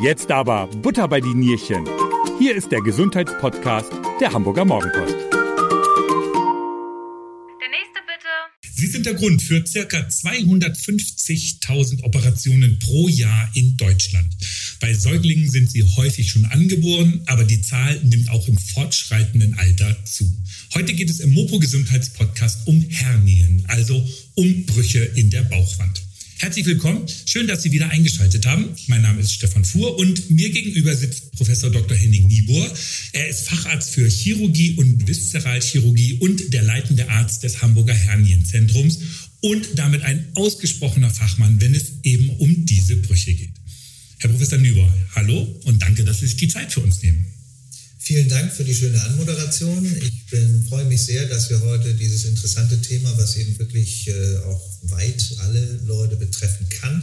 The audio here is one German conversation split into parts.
Jetzt aber Butter bei die Nierchen. Hier ist der Gesundheitspodcast der Hamburger Morgenpost. Der nächste bitte. Sie sind der Grund für ca. 250.000 Operationen pro Jahr in Deutschland. Bei Säuglingen sind sie häufig schon angeboren, aber die Zahl nimmt auch im fortschreitenden Alter zu. Heute geht es im Mopo Gesundheitspodcast um Hernien, also um Brüche in der Bauchwand. Herzlich willkommen. Schön, dass Sie wieder eingeschaltet haben. Mein Name ist Stefan Fuhr und mir gegenüber sitzt Professor Dr. Henning Niebuhr. Er ist Facharzt für Chirurgie und Viszeralchirurgie und der leitende Arzt des Hamburger Hernienzentrums und damit ein ausgesprochener Fachmann, wenn es eben um diese Brüche geht. Herr Professor Niebuhr, hallo und danke, dass Sie sich die Zeit für uns nehmen. Vielen Dank für die schöne Anmoderation. Ich bin, freue mich sehr, dass wir heute dieses interessante Thema, was eben wirklich äh, auch weit alle Leute betreffen kann,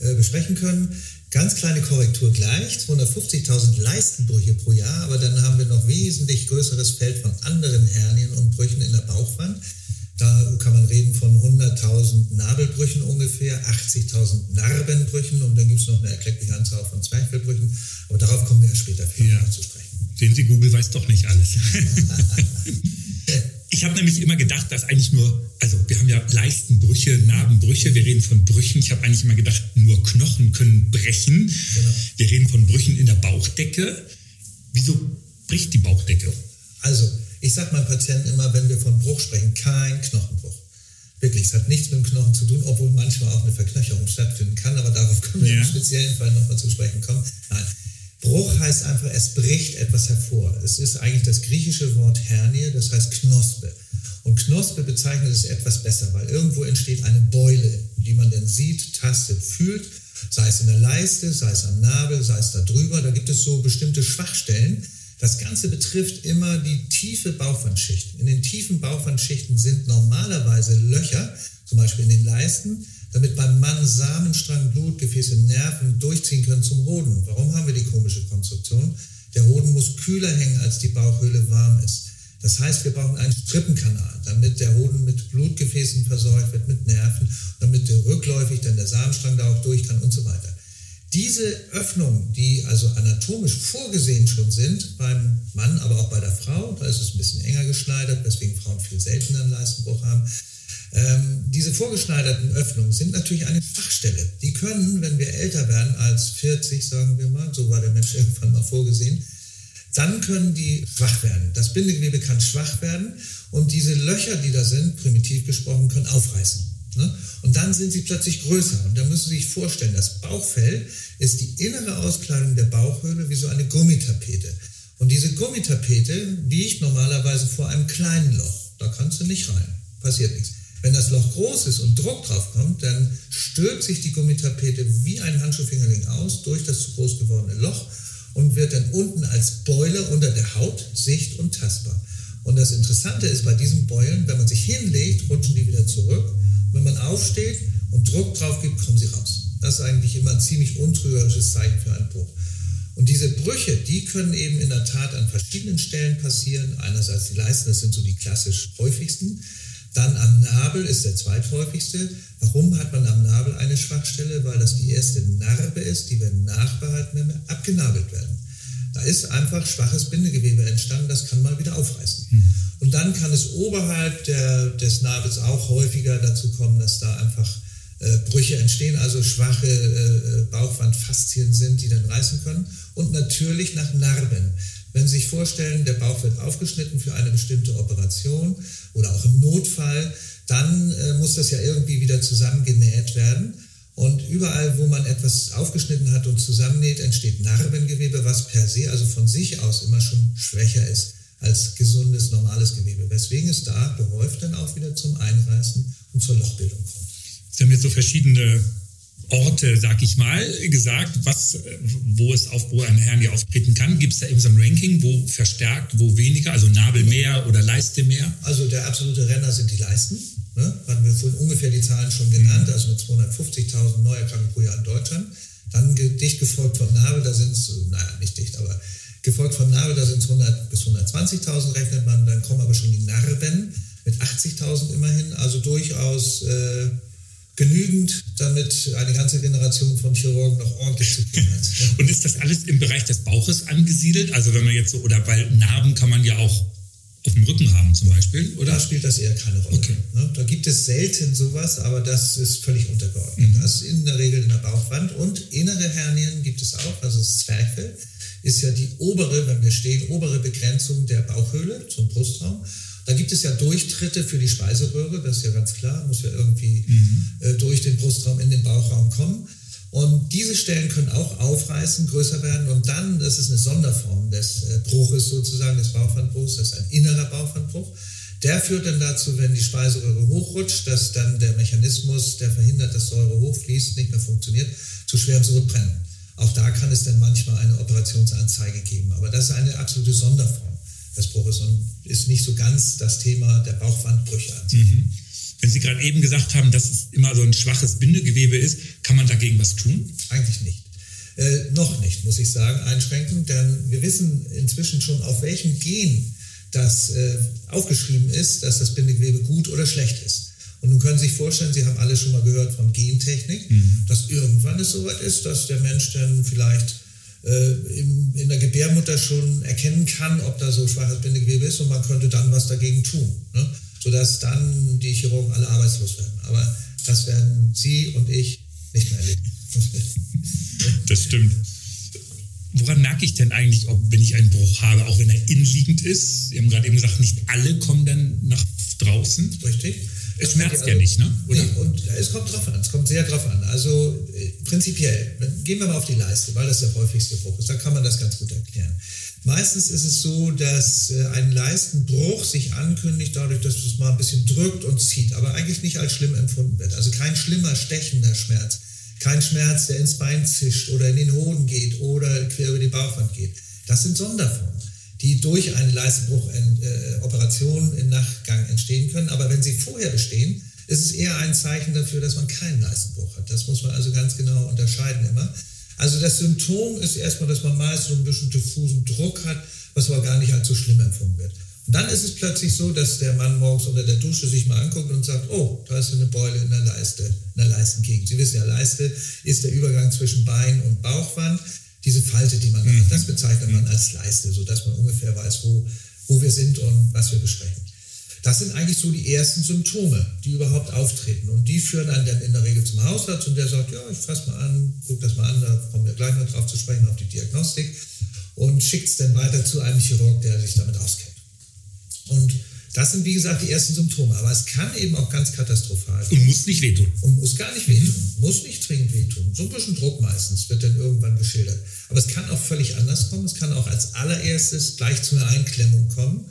äh, besprechen können. Ganz kleine Korrektur gleich, 250.000 Leistenbrüche pro Jahr, aber dann haben wir noch wesentlich größeres Feld von anderen Hernien und Brüchen in der Bauchwand. Da kann man reden von 100.000 Nabelbrüchen ungefähr, 80.000 Narbenbrüchen und dann gibt es noch eine erkleckliche Anzahl von Zwerchfellbrüchen. Aber darauf kommen wir ja später ja. zu sprechen. Sehen Sie, Google weiß doch nicht alles. ich habe nämlich immer gedacht, dass eigentlich nur, also wir haben ja Leistenbrüche, Narbenbrüche, wir reden von Brüchen. Ich habe eigentlich immer gedacht, nur Knochen können brechen. Genau. Wir reden von Brüchen in der Bauchdecke. Wieso bricht die Bauchdecke? Also, ich sage meinen Patienten immer, wenn wir von Bruch sprechen, kein Knochenbruch. Wirklich, es hat nichts mit dem Knochen zu tun, obwohl manchmal auch eine Verknöcherung stattfinden kann, aber darauf können wir ja. im speziellen Fall nochmal zu sprechen kommen. Nein, Bruch heißt einfach, es bricht etwas hervor. Es ist eigentlich das griechische Wort Hernie, das heißt Knospe. Und Knospe bezeichnet es etwas besser, weil irgendwo entsteht eine Beule, die man dann sieht, tastet, fühlt, sei es in der Leiste, sei es am Nabel, sei es da drüber. Da gibt es so bestimmte Schwachstellen. Das Ganze betrifft immer die tiefe Bauchwandschichten. In den tiefen Bauchwandschichten sind normalerweise Löcher, zum Beispiel in den Leisten, damit beim Mann Samenstrang, Blutgefäße, Nerven durchziehen können zum Hoden. Warum haben wir die komische Konstruktion? Der Hoden muss kühler hängen, als die Bauchhöhle warm ist. Das heißt, wir brauchen einen Strippenkanal, damit der Hoden mit Blutgefäßen versorgt wird, mit Nerven, damit der rückläufig dann der Samenstrang da auch durch kann und so weiter. Diese Öffnungen, die also anatomisch vorgesehen schon sind, beim Mann, aber auch bei der Frau, da ist es ein bisschen enger geschneidert, weswegen Frauen viel seltener einen Leistenbruch haben, ähm, diese vorgeschneiderten Öffnungen sind natürlich eine Schwachstelle. Die können, wenn wir älter werden als 40, sagen wir mal, so war der Mensch irgendwann mal vorgesehen, dann können die schwach werden. Das Bindegewebe kann schwach werden und diese Löcher, die da sind, primitiv gesprochen, können aufreißen. Ne? Und dann sind sie plötzlich größer. Und da müssen Sie sich vorstellen, das Bauchfell ist die innere Auskleidung der Bauchhöhle wie so eine Gummitapete. Und diese Gummitapete liegt normalerweise vor einem kleinen Loch. Da kannst du nicht rein. Passiert nichts. Wenn das Loch groß ist und Druck drauf kommt, dann stülpt sich die Gummitapete wie ein Handschuhfingerling aus durch das zu groß gewordene Loch und wird dann unten als Beule unter der Haut sicht- und tastbar. Und das Interessante ist bei diesen Beulen, wenn man sich hinlegt, rutschen die wieder zurück. Und wenn man aufsteht und Druck drauf gibt, kommen sie raus. Das ist eigentlich immer ein ziemlich untrügerisches Zeichen für einen Bruch. Und diese Brüche, die können eben in der Tat an verschiedenen Stellen passieren. Einerseits die Leisten, das sind so die klassisch häufigsten. Dann am Nabel ist der zweithäufigste. Warum hat man am Nabel eine Schwachstelle? Weil das die erste Narbe ist, die wir nachbehalten, wenn wir abgenabelt werden. Da ist einfach schwaches Bindegewebe entstanden, das kann mal wieder aufreißen. Mhm. Und dann kann es oberhalb der, des Nabels auch häufiger dazu kommen, dass da einfach äh, Brüche entstehen, also schwache äh, Bauchwandfaszien sind, die dann reißen können. Und natürlich nach Narben. Wenn Sie sich vorstellen, der Bauch wird aufgeschnitten für eine bestimmte Operation oder auch im Notfall, dann äh, muss das ja irgendwie wieder zusammengenäht werden. Und überall, wo man etwas aufgeschnitten hat und zusammennäht, entsteht Narbengewebe, was per se, also von sich aus, immer schon schwächer ist als gesundes, normales Gewebe. Weswegen es da gehäuft dann auch wieder zum Einreißen und zur Lochbildung kommt. Sie haben jetzt so verschiedene Orte, sag ich mal, gesagt, was, wo es auf, wo eine Hernie auftreten kann. Gibt es da eben so ein Ranking, wo verstärkt, wo weniger, also Nabel mehr oder Leiste mehr? Also der absolute Renner sind die Leisten. Ne? Hatten wir vorhin ungefähr die Zahlen schon genannt, mhm. also mit 250.000 Neuerkrankungen pro Jahr in Deutschland. Dann dicht gefolgt von Nabel, da sind es, naja, nicht dicht, aber gefolgt von Nabel, da sind es 100 bis 120.000 rechnet man. Dann kommen aber schon die Narben mit 80.000 immerhin, also durchaus... Äh, genügend, damit eine ganze Generation von Chirurgen noch ordentlich zu tun hat. Und ist das alles im Bereich des Bauches angesiedelt? Also wenn man jetzt so, oder weil Narben kann man ja auch auf dem Rücken haben zum Beispiel, oder? Da spielt das eher keine Rolle. Okay. Ne? Da gibt es selten sowas, aber das ist völlig untergeordnet. Mhm. Das ist in der Regel in der Bauchwand und innere Hernien gibt es auch, also das Zwerchfell ist ja die obere, wenn wir stehen, obere Begrenzung der Bauchhöhle zum Brustraum. Da gibt es ja Durchtritte für die Speiseröhre, das ist ja ganz klar, muss ja irgendwie mhm. äh, durch den Brustraum in den Bauchraum kommen. Und diese Stellen können auch aufreißen, größer werden und dann, das ist eine Sonderform des äh, Bruches sozusagen, des Bauchwandbruchs, das ist ein innerer Bauchwandbruch. Der führt dann dazu, wenn die Speiseröhre hochrutscht, dass dann der Mechanismus, der verhindert, dass Säure hochfließt, nicht mehr funktioniert, zu schwerem Sodbrennen. Auch da kann es dann manchmal eine Operationsanzeige geben. Aber das ist eine absolute Sonderform des Bruches und ist nicht so ganz das Thema der Bauchwandbrüche an sich. Mhm. Wenn Sie gerade eben gesagt haben, dass es immer so ein schwaches Bindegewebe ist, kann man dagegen was tun? Eigentlich nicht. Äh, noch nicht, muss ich sagen, einschränken, denn wir wissen inzwischen schon, auf welchem Gen das äh, aufgeschrieben ist, dass das Bindegewebe gut oder schlecht ist. Und nun können Sie sich vorstellen, Sie haben alle schon mal gehört von Gentechnik, mhm. dass irgendwann es soweit ist, dass der Mensch dann vielleicht in, in der Gebärmutter schon erkennen kann, ob da so schwaches Bindegewebe ist und man könnte dann was dagegen tun. Ne? sodass dann die Chirurgen alle arbeitslos werden. Aber das werden Sie und ich nicht mehr erleben. Das stimmt. Woran merke ich denn eigentlich, ob wenn ich einen Bruch habe, auch wenn er innenliegend ist? Sie haben gerade eben gesagt, nicht alle kommen dann nach draußen. Richtig. Es schmerzt ja nicht, ne? Oder? Nee, und es kommt drauf an, es kommt sehr drauf an. Also äh, prinzipiell, gehen wir mal auf die Leiste, weil das der häufigste Bruch ist, da kann man das ganz gut erklären. Meistens ist es so, dass äh, ein Leistenbruch sich ankündigt dadurch, dass es mal ein bisschen drückt und zieht, aber eigentlich nicht als schlimm empfunden wird. Also kein schlimmer, stechender Schmerz. Kein Schmerz, der ins Bein zischt oder in den Hoden geht oder quer über die Bauchwand geht. Das sind Sonderformen, die durch eine Leistenbruchoperation äh, im Nachgang entstehen können. Aber wenn sie vorher bestehen, ist es eher ein Zeichen dafür, dass man keinen Leistenbruch hat. Das muss man also ganz genau unterscheiden immer. Also das Symptom ist erstmal, dass man meist so ein bisschen diffusen Druck hat, was aber gar nicht so schlimm empfunden wird. Und dann ist es plötzlich so, dass der Mann morgens unter der Dusche sich mal anguckt und sagt, oh, da ist eine Beule in der Leiste, in der Leistengegend. Sie wissen ja, Leiste ist der Übergang zwischen Bein und Bauchwand. Diese Falte, die man da hat, das bezeichnet man als Leiste, sodass man ungefähr weiß, wo, wo wir sind und was wir besprechen. Das sind eigentlich so die ersten Symptome, die überhaupt auftreten. Und die führen dann, dann in der Regel zum Hausarzt und der sagt, ja, ich fasse mal an, guck das mal an, da kommen wir gleich noch drauf zu sprechen, auf die Diagnostik und schickt es dann weiter zu einem Chirurg, der sich damit auskennt. Und das sind, wie gesagt, die ersten Symptome. Aber es kann eben auch ganz katastrophal sein. Und muss nicht wehtun. Und muss gar nicht wehtun. Mhm. Muss nicht zwingend wehtun. So ein bisschen Druck meistens wird dann irgendwann geschildert. Aber es kann auch völlig anders kommen. Es kann auch als allererstes gleich zu einer Einklemmung kommen.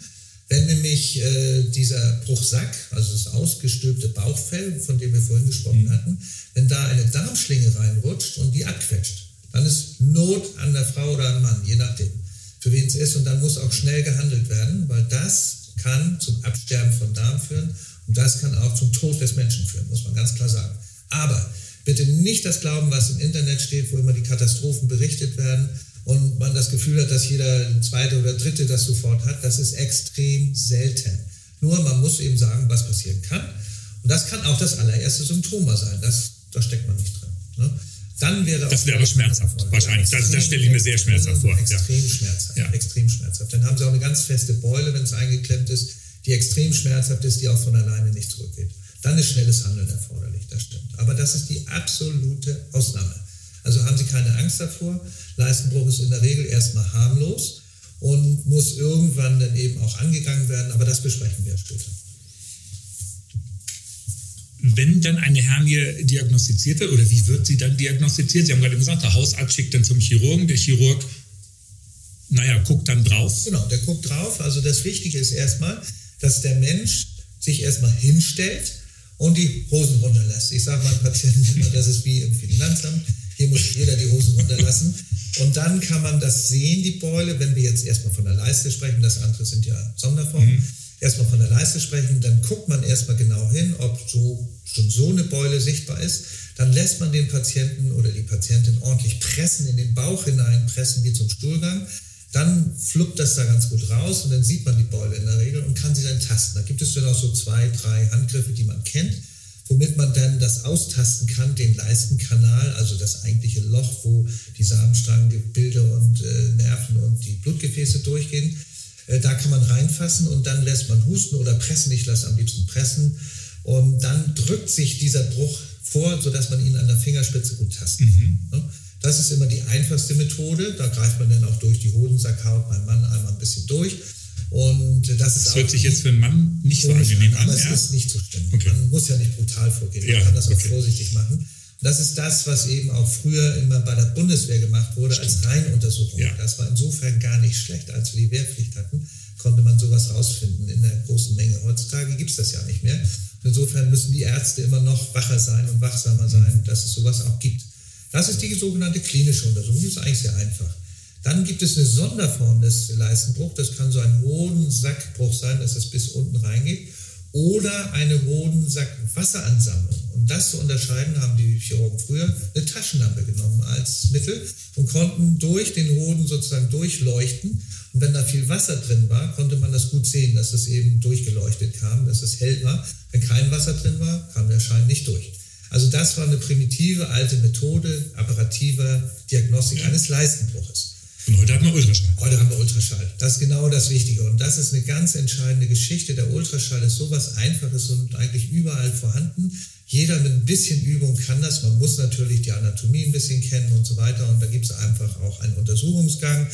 Wenn nämlich äh, dieser Bruchsack, also das ausgestülpte Bauchfell, von dem wir vorhin gesprochen mhm. hatten, wenn da eine Darmschlinge reinrutscht und die abquetscht, dann ist Not an der Frau oder am Mann, je nachdem, für wen es ist. Und dann muss auch schnell gehandelt werden, weil das kann zum Absterben von Darm führen und das kann auch zum Tod des Menschen führen, muss man ganz klar sagen. Aber bitte nicht das glauben, was im Internet steht, wo immer die Katastrophen berichtet werden und man das Gefühl hat, dass jeder zweite oder dritte das sofort hat, das ist extrem selten. Nur man muss eben sagen, was passieren kann. Und das kann auch das allererste Symptom sein. Das, da steckt man nicht drin. Ne? Dann wäre das wäre aber schmerzhaft, wahrscheinlich. Das, das stelle ich mir sehr schmerzhaft vor. Extrem ja. schmerzhaft. Ja. Extrem schmerzhaft. Dann haben sie auch eine ganz feste Beule, wenn es eingeklemmt ist, die extrem schmerzhaft ist, die auch von alleine nicht zurückgeht. Dann ist schnelles Handeln erforderlich, das stimmt. Aber das ist die absolute Ausnahme. Also haben Sie keine Angst davor. Leistenbruch ist in der Regel erstmal harmlos und muss irgendwann dann eben auch angegangen werden, aber das besprechen wir später. Wenn dann eine Hernie diagnostiziert wird, oder wie wird sie dann diagnostiziert? Sie haben gerade gesagt, der Hausarzt schickt dann zum Chirurgen, der Chirurg, naja, guckt dann drauf. Genau, der guckt drauf. Also das Wichtige ist erstmal, dass der Mensch sich erstmal hinstellt und die Hosen runterlässt. Ich sage meinen Patienten immer, das ist wie im Finanzamt. Hier muss jeder die Hosen runterlassen. Und dann kann man das sehen, die Beule, wenn wir jetzt erstmal von der Leiste sprechen, das andere sind ja Sonderformen, mhm. Erstmal von der Leiste sprechen, dann guckt man erstmal genau hin, ob so, schon so eine Beule sichtbar ist. Dann lässt man den Patienten oder die Patientin ordentlich pressen, in den Bauch hinein pressen, wie zum Stuhlgang. Dann fluppt das da ganz gut raus und dann sieht man die Beule in der Regel und kann sie dann tasten. Da gibt es dann auch so zwei, drei Handgriffe, die man kennt womit man dann das austasten kann, den Leistenkanal, also das eigentliche Loch, wo die Samenstranggebilde und äh, Nerven und die Blutgefäße durchgehen. Äh, da kann man reinfassen und dann lässt man husten oder pressen. Ich lasse am liebsten pressen. Und dann drückt sich dieser Bruch vor, sodass man ihn an der Fingerspitze gut tasten kann. Mhm. Das ist immer die einfachste Methode. Da greift man dann auch durch die Hodensackhaut beim Mann einmal ein bisschen durch. Und das ist das hört sich jetzt für einen Mann nicht so angenehm an. Aber es ist nicht so schlimm. Okay. Man muss ja nicht brutal vorgehen. Man ja, kann das auch okay. vorsichtig machen. Das ist das, was eben auch früher immer bei der Bundeswehr gemacht wurde Stimmt. als Reinuntersuchung. Ja. Das war insofern gar nicht schlecht. Als wir die Wehrpflicht hatten, konnte man sowas rausfinden in der großen Menge. Heutzutage gibt es das ja nicht mehr. Insofern müssen die Ärzte immer noch wacher sein und wachsamer sein, dass es sowas auch gibt. Das ist die sogenannte klinische Untersuchung. Die ist eigentlich sehr einfach. Dann gibt es eine Sonderform des Leistenbruchs. Das kann so ein Hodensackbruch sein, dass es bis unten reingeht. Oder eine Hodensack-Wasseransammlung. Um das zu unterscheiden, haben die Chirurgen früher eine Taschenlampe genommen als Mittel und konnten durch den Hoden sozusagen durchleuchten. Und wenn da viel Wasser drin war, konnte man das gut sehen, dass es eben durchgeleuchtet kam, dass es hell war. Wenn kein Wasser drin war, kam der Schein nicht durch. Also das war eine primitive alte Methode apparativer Diagnostik eines Leistenbruches. Und heute haben wir Ultraschall. Heute haben wir Ultraschall. Das ist genau das Wichtige. Und das ist eine ganz entscheidende Geschichte. Der Ultraschall ist sowas Einfaches und eigentlich überall vorhanden. Jeder mit ein bisschen Übung kann das. Man muss natürlich die Anatomie ein bisschen kennen und so weiter. Und da gibt es einfach auch einen Untersuchungsgang,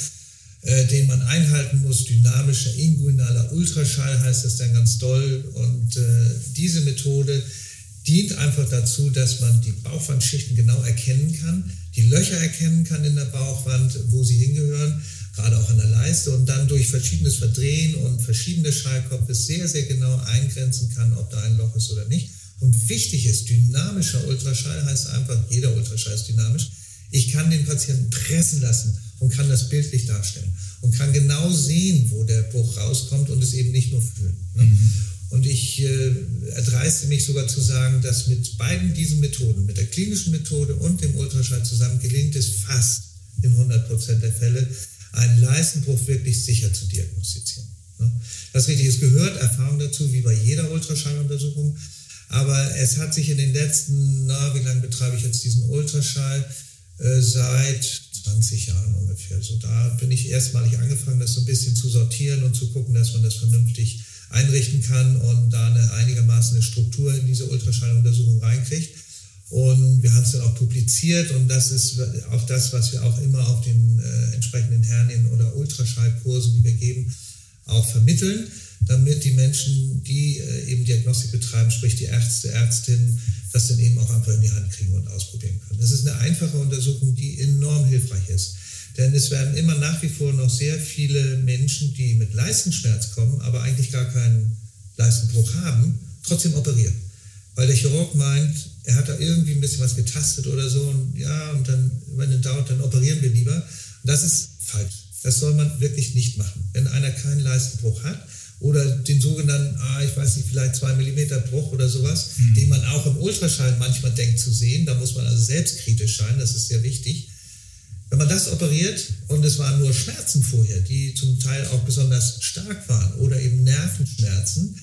äh, den man einhalten muss. Dynamischer inguinaler Ultraschall heißt das dann ganz doll. Und äh, diese Methode dient einfach dazu, dass man die Bauchwandschichten genau erkennen kann, die Löcher erkennen kann in der Bauchwand, wo sie hingehören, gerade auch an der Leiste und dann durch verschiedenes Verdrehen und verschiedene Schallkopfe sehr, sehr genau eingrenzen kann, ob da ein Loch ist oder nicht. Und wichtig ist, dynamischer Ultraschall heißt einfach, jeder Ultraschall ist dynamisch. Ich kann den Patienten pressen lassen und kann das bildlich darstellen und kann genau sehen, wo der Bruch rauskommt und es eben nicht nur fühlen. Ne? Mhm. Und ich äh, erdreiste mich sogar zu sagen, dass mit beiden diesen Methoden, mit der klinischen Methode und dem Ultraschall zusammen, gelingt es fast in 100 Prozent der Fälle, einen Leistenbruch wirklich sicher zu diagnostizieren. Ne? Das ist gehört, Erfahrung dazu, wie bei jeder Ultraschalluntersuchung. Aber es hat sich in den letzten, na, wie lange betreibe ich jetzt diesen Ultraschall? Äh, seit 20 Jahren ungefähr. So da bin ich erstmalig angefangen, das so ein bisschen zu sortieren und zu gucken, dass man das vernünftig einrichten kann und da eine einigermaßen eine Struktur in diese Ultraschalluntersuchung reinkriegt. Und wir haben es dann auch publiziert und das ist auch das, was wir auch immer auf den äh, entsprechenden Hernien- oder Ultraschallkursen, die wir geben, auch vermitteln, damit die Menschen, die äh, eben Diagnostik betreiben, sprich die Ärzte, Ärztinnen, das dann eben auch einfach in die Hand kriegen und ausprobieren können. Das ist eine einfache Untersuchung, die enorm hilfreich ist. Denn es werden immer nach wie vor noch sehr viele Menschen, die mit Leistenschmerz kommen, aber eigentlich gar keinen Leistenbruch haben, trotzdem operieren. Weil der Chirurg meint, er hat da irgendwie ein bisschen was getastet oder so und ja, und dann, wenn es dauert, dann operieren wir lieber. Und das ist falsch. Das soll man wirklich nicht machen. Wenn einer keinen Leistenbruch hat oder den sogenannten, ah, ich weiß nicht, vielleicht zwei Millimeter Bruch oder sowas, mhm. den man auch im Ultraschall manchmal denkt zu sehen, da muss man also selbstkritisch sein, das ist sehr wichtig wenn man das operiert und es waren nur Schmerzen vorher, die zum Teil auch besonders stark waren oder eben Nervenschmerzen,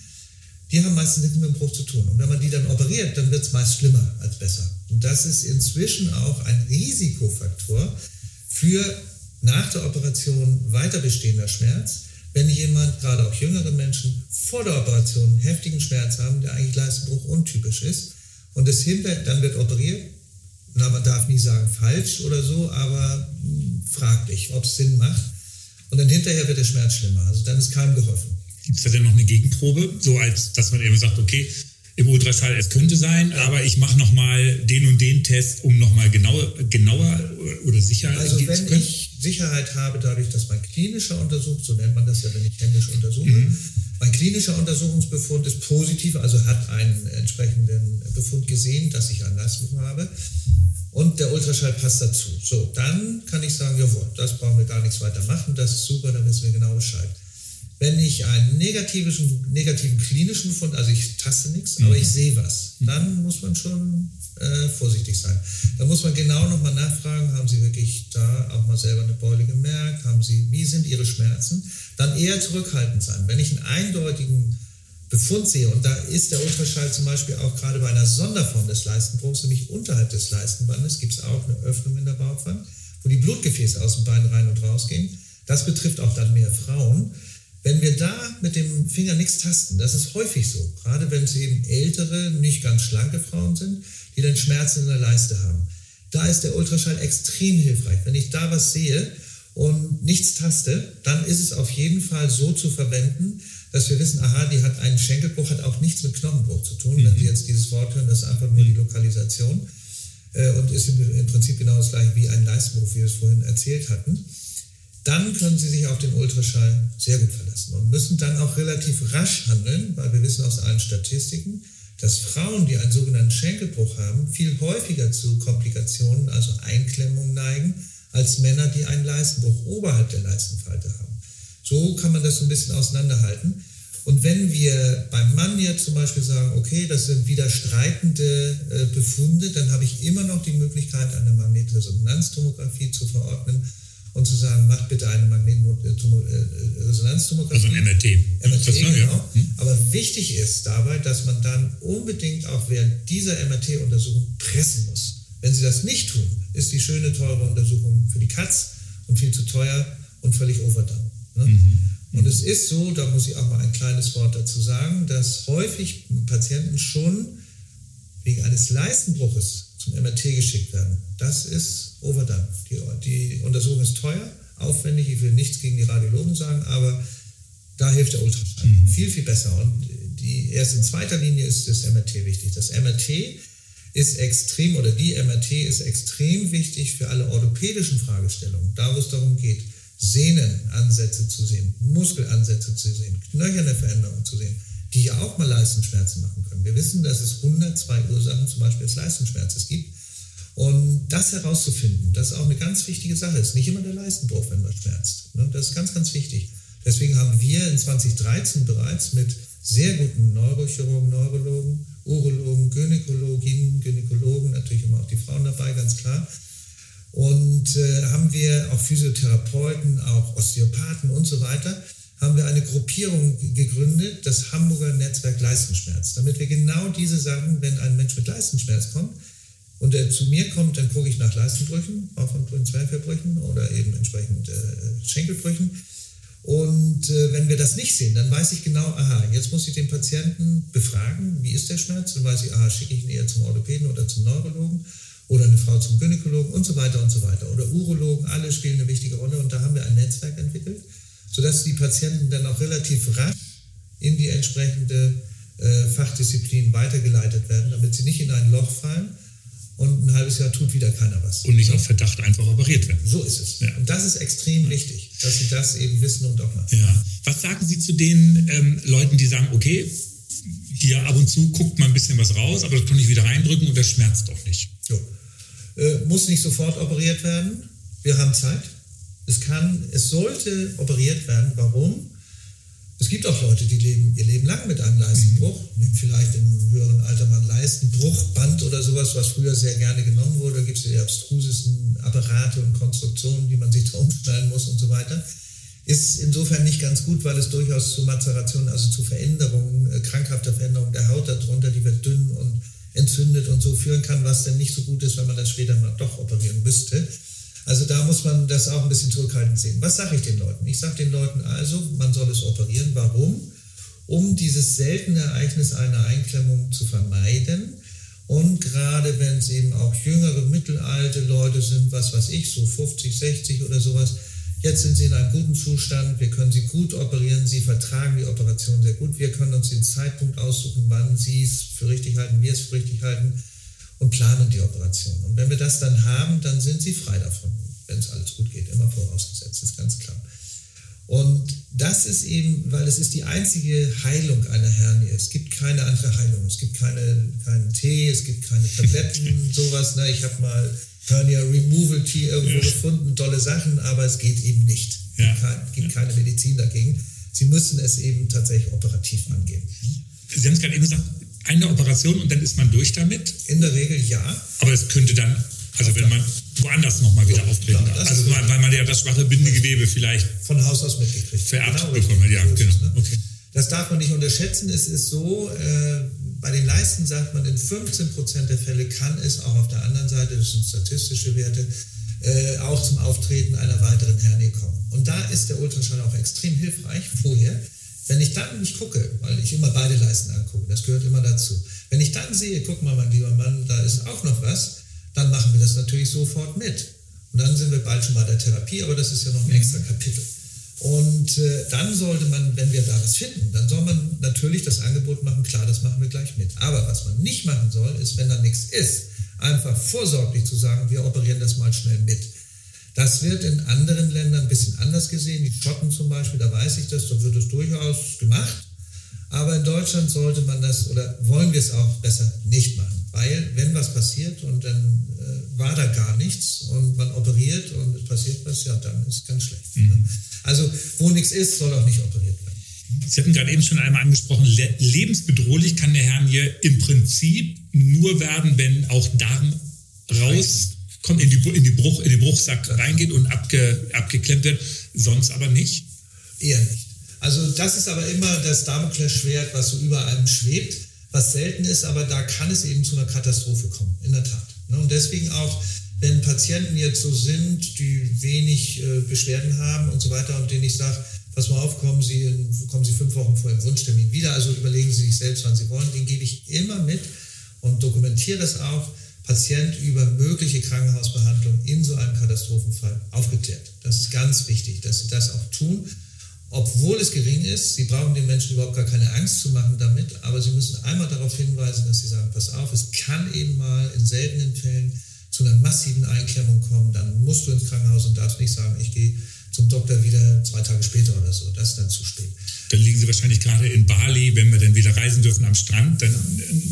die haben meistens nichts mit dem Bruch zu tun. Und wenn man die dann operiert, dann wird es meist schlimmer als besser. Und das ist inzwischen auch ein Risikofaktor für nach der Operation weiter bestehender Schmerz, wenn jemand, gerade auch jüngere Menschen, vor der Operation heftigen Schmerz haben, der eigentlich Leistenbruch untypisch ist. Und es hinter, dann wird operiert, na, man darf nie sagen falsch oder so, aber hm, fraglich, ob es Sinn macht. Und dann hinterher wird der Schmerz schlimmer. Also dann ist keinem geholfen. Gibt es da denn noch eine Gegenprobe, so als dass man eben sagt, okay, im Ultraschall, es könnte sein, aber ich mache nochmal den und den Test, um nochmal genauer, genauer oder sicher also wenn zu können? ich Sicherheit habe, dadurch, dass mein klinischer untersucht, so nennt man das ja, wenn ich händisch untersuche, mhm. mein klinischer Untersuchungsbefund ist positiv, also hat einen entsprechenden Befund gesehen, dass ich einen Leistungsbefund habe, und der Ultraschall passt dazu. So, dann kann ich sagen, jawohl, das brauchen wir gar nichts weiter machen, das ist super, dann wissen wir genau Bescheid. Wenn ich einen negativen, negativen klinischen Befund, also ich taste nichts, mhm. aber ich sehe was, dann muss man schon vorsichtig sein. Da muss man genau nochmal nachfragen, haben Sie wirklich da auch mal selber eine Beule gemerkt? Haben Sie, wie sind Ihre Schmerzen? Dann eher zurückhaltend sein. Wenn ich einen eindeutigen Befund sehe, und da ist der Ultraschall zum Beispiel auch gerade bei einer Sonderform des Leistenbruchs, nämlich unterhalb des Leistenbandes, gibt es auch eine Öffnung in der Bauchwand, wo die Blutgefäße aus dem Bein rein und raus gehen. Das betrifft auch dann mehr Frauen. Wenn wir da mit dem Finger nichts tasten, das ist häufig so, gerade wenn es eben ältere, nicht ganz schlanke Frauen sind, die dann Schmerzen in der Leiste haben. Da ist der Ultraschall extrem hilfreich. Wenn ich da was sehe und nichts taste, dann ist es auf jeden Fall so zu verwenden, dass wir wissen, aha, die hat einen Schenkelbruch, hat auch nichts mit Knochenbruch zu tun. Mhm. Wenn Sie jetzt dieses Wort hören, das ist einfach nur die Lokalisation äh, und ist im, im, Prinzip genau das gleiche wie ein Leistenbruch, wie wir es vorhin erzählt hatten. Dann können Sie sich auf den Ultraschall sehr gut verlassen und müssen dann auch relativ rasch handeln, weil wir wissen aus allen Statistiken, dass Frauen, die einen sogenannten Schenkelbruch haben, viel häufiger zu Komplikationen, also Einklemmungen neigen, als Männer, die einen Leistenbruch oberhalb der Leistenfalte haben. So kann man das so ein bisschen auseinanderhalten. Und wenn wir beim Mann jetzt zum Beispiel sagen, okay, das sind widerstreitende äh, Befunde, dann habe ich immer noch die Möglichkeit, eine Magnetresonanztomographie zu verordnen und zu sagen, macht bitte eine Magnetresonanztomographie. Also ein MRT. MRT, genau. Ja. Hm. Aber wichtig ist dabei, dass man dann unbedingt auch während dieser MRT-Untersuchung pressen muss. Wenn Sie das nicht tun, ist die schöne, teure Untersuchung für die Katz und viel zu teuer und völlig overdone. Ne? Mhm. Und es ist so, da muss ich auch mal ein kleines Wort dazu sagen, dass häufig Patienten schon wegen eines Leistenbruches zum MRT geschickt werden. Das ist overdone. Die, die Untersuchung ist teuer, aufwendig. Ich will nichts gegen die Radiologen sagen, aber da hilft der Ultraschall mhm. viel, viel besser. Und die, erst in zweiter Linie ist das MRT wichtig. Das MRT ist extrem, oder die MRT ist extrem wichtig für alle orthopädischen Fragestellungen, da wo es darum geht, Sehnenansätze zu sehen, Muskelansätze zu sehen, knöcherne Veränderungen zu sehen, die ja auch mal Leistenschmerzen machen können. Wir wissen, dass es 102 Ursachen zum Beispiel des Leistenschmerzes gibt. Und das herauszufinden, das ist auch eine ganz wichtige Sache. Es ist nicht immer der Leistenbruch, wenn man schmerzt. Ne? Das ist ganz, ganz wichtig. Deswegen haben wir in 2013 bereits mit sehr guten Neurochirurgen, Neurologen, Urologen, Gynäkologinnen, Gynäkologen, natürlich immer auch die Frauen dabei, ganz klar, und äh, haben wir auch Physiotherapeuten, auch Osteopathen und so weiter, haben wir eine Gruppierung gegründet, das Hamburger Netzwerk Leistenschmerz, damit wir genau diese Sachen, wenn ein Mensch mit Leistenschmerz kommt und er zu mir kommt, dann gucke ich nach Leistenbrüchen, auch von Zwerchfellbrüchen oder eben entsprechend äh, Schenkelbrüchen. Und äh, wenn wir das nicht sehen, dann weiß ich genau, aha, jetzt muss ich den Patienten befragen, wie ist der Schmerz? Dann weiß ich, aha, schicke ich ihn eher zum Orthopäden oder zum Neurologen oder eine Frau zum Gynäkologen und so weiter und so weiter. Oder Urologen, alle spielen eine wichtige Rolle und da haben wir ein Netzwerk entwickelt, sodass die Patienten dann auch relativ rasch in die entsprechende äh, Fachdisziplin weitergeleitet werden, damit sie nicht in ein Loch fallen und ein halbes Jahr tut wieder keiner was. Und nicht auf Verdacht einfach operiert werden. So ist es. Ja. Und das ist extrem wichtig, dass Sie das eben wissen und auch machen. Ja. Was sagen Sie zu den ähm, Leuten, die sagen, okay, hier ab und zu guckt man ein bisschen was raus, aber das kann ich wieder reindrücken und das schmerzt doch nicht. Äh, muss nicht sofort operiert werden. Wir haben Zeit. Es kann, es sollte operiert werden. Warum? Es gibt auch Leute, die leben ihr Leben lang mit einem Leistenbruch, mhm. vielleicht im höheren Alter mal ein Leistenbruchband oder sowas, was früher sehr gerne genommen wurde. Da gibt es die abstrusesten Apparate und Konstruktionen, die man sich da umschneiden muss und so weiter. Ist insofern nicht ganz gut, weil es durchaus zu Mazerationen, also zu Veränderungen, äh, krankhafter Veränderungen der Haut darunter, die wird dünn und entzündet und so führen kann, was dann nicht so gut ist, wenn man das später mal doch operieren müsste. Also da muss man das auch ein bisschen zurückhaltend sehen. Was sage ich den Leuten? Ich sage den Leuten also, man soll es operieren. Warum? Um dieses seltene Ereignis einer Einklemmung zu vermeiden. Und gerade wenn es eben auch jüngere, mittelalte Leute sind, was weiß ich, so 50, 60 oder sowas, Jetzt sind sie in einem guten Zustand, wir können sie gut operieren, sie vertragen die Operation sehr gut. Wir können uns den Zeitpunkt aussuchen, wann sie es für richtig halten, wir es für richtig halten und planen die Operation. Und wenn wir das dann haben, dann sind sie frei davon, wenn es alles gut geht, immer vorausgesetzt, ist ganz klar. Und das ist eben, weil es ist die einzige Heilung einer Hernie. Es gibt keine andere Heilung. Es gibt keine, keinen Tee, es gibt keine Tabletten, sowas. Ne? Ich habe mal Hernia Removal Tea irgendwo ja. gefunden, tolle Sachen, aber es geht eben nicht. Es ja. gibt, gibt keine Medizin dagegen. Sie müssen es eben tatsächlich operativ angehen. Sie haben es gerade eben gesagt, eine Operation und dann ist man durch damit? In der Regel ja. Aber es könnte dann, also wenn man woanders nochmal wieder auftreten darf. Also weil man ja das schwache Bindegewebe vielleicht von Haus aus mitgekriegt. Vererbt genau, bekommen hat, ja, genau. Ne? Okay. Das darf man nicht unterschätzen. Es ist so, äh, bei den Leisten sagt man, in 15 Prozent der Fälle kann es auch auf der anderen Seite, das sind statistische Werte, äh, auch zum Auftreten einer weiteren Hernie kommen. Und da ist der Ultraschall auch extrem hilfreich vorher. Wenn ich dann nicht gucke, weil ich immer beide Leisten angucke, das gehört immer dazu. Wenn ich dann sehe, guck mal, mein lieber Mann, da ist auch noch was, dann machen wir das natürlich sofort mit. Und dann sind wir bald schon bei der Therapie, aber das ist ja noch ein extra Kapitel. Und äh, dann sollte man, wenn wir da was finden, dann soll man natürlich das Angebot machen, klar, das machen wir gleich mit. Aber was man nicht machen soll, ist, wenn da nichts ist, einfach vorsorglich zu sagen, wir operieren das mal schnell mit. Das wird in anderen Ländern ein bisschen anders gesehen. Die Schotten zum Beispiel, da weiß ich das, da wird es durchaus gemacht. Aber in Deutschland sollte man das oder wollen wir es auch besser nicht machen. Weil, wenn was passiert und dann äh, war da gar nichts und man operiert und es passiert was, ja, dann ist es ganz schlecht. Mhm. Ne? Also, wo nichts ist, soll auch nicht operiert werden. Sie hatten gerade eben schon einmal angesprochen, le lebensbedrohlich kann der Herrn im Prinzip nur werden, wenn auch Darm rauskommt, in, die, in, die Bruch, in den Bruchsack reingeht und abge, abgeklemmt wird, sonst aber nicht? Eher nicht. Also das ist aber immer das Damoklesschwert, was so über einem schwebt, was selten ist, aber da kann es eben zu einer Katastrophe kommen, in der Tat. Ne, und deswegen auch, wenn Patienten jetzt so sind, die wenig äh, Beschwerden haben und so weiter und denen ich sage, pass mal auf, kommen Sie, in, kommen Sie fünf Wochen vor dem Wunschtermin wieder, also überlegen Sie sich selbst, wann Sie wollen, den gebe ich immer mit und dokumentiere das auch. Patient über mögliche Krankenhausbehandlung in so einem Katastrophenfall aufgeklärt. Das ist ganz wichtig, dass Sie das auch tun, obwohl es gering ist. Sie brauchen den Menschen überhaupt gar keine Angst zu machen damit, aber Sie müssen einmal darauf hinweisen, dass Sie sagen, pass auf, es kann eben mal in seltenen Fällen zu einer massiven Einklemmung kommen, dann musst du ins Krankenhaus und darfst nicht sagen, ich gehe zum Doktor wieder zwei Tage später oder so. Das ist dann zu spät. Dann liegen Sie wahrscheinlich gerade in Bali, wenn wir dann wieder reisen dürfen am Strand, dann,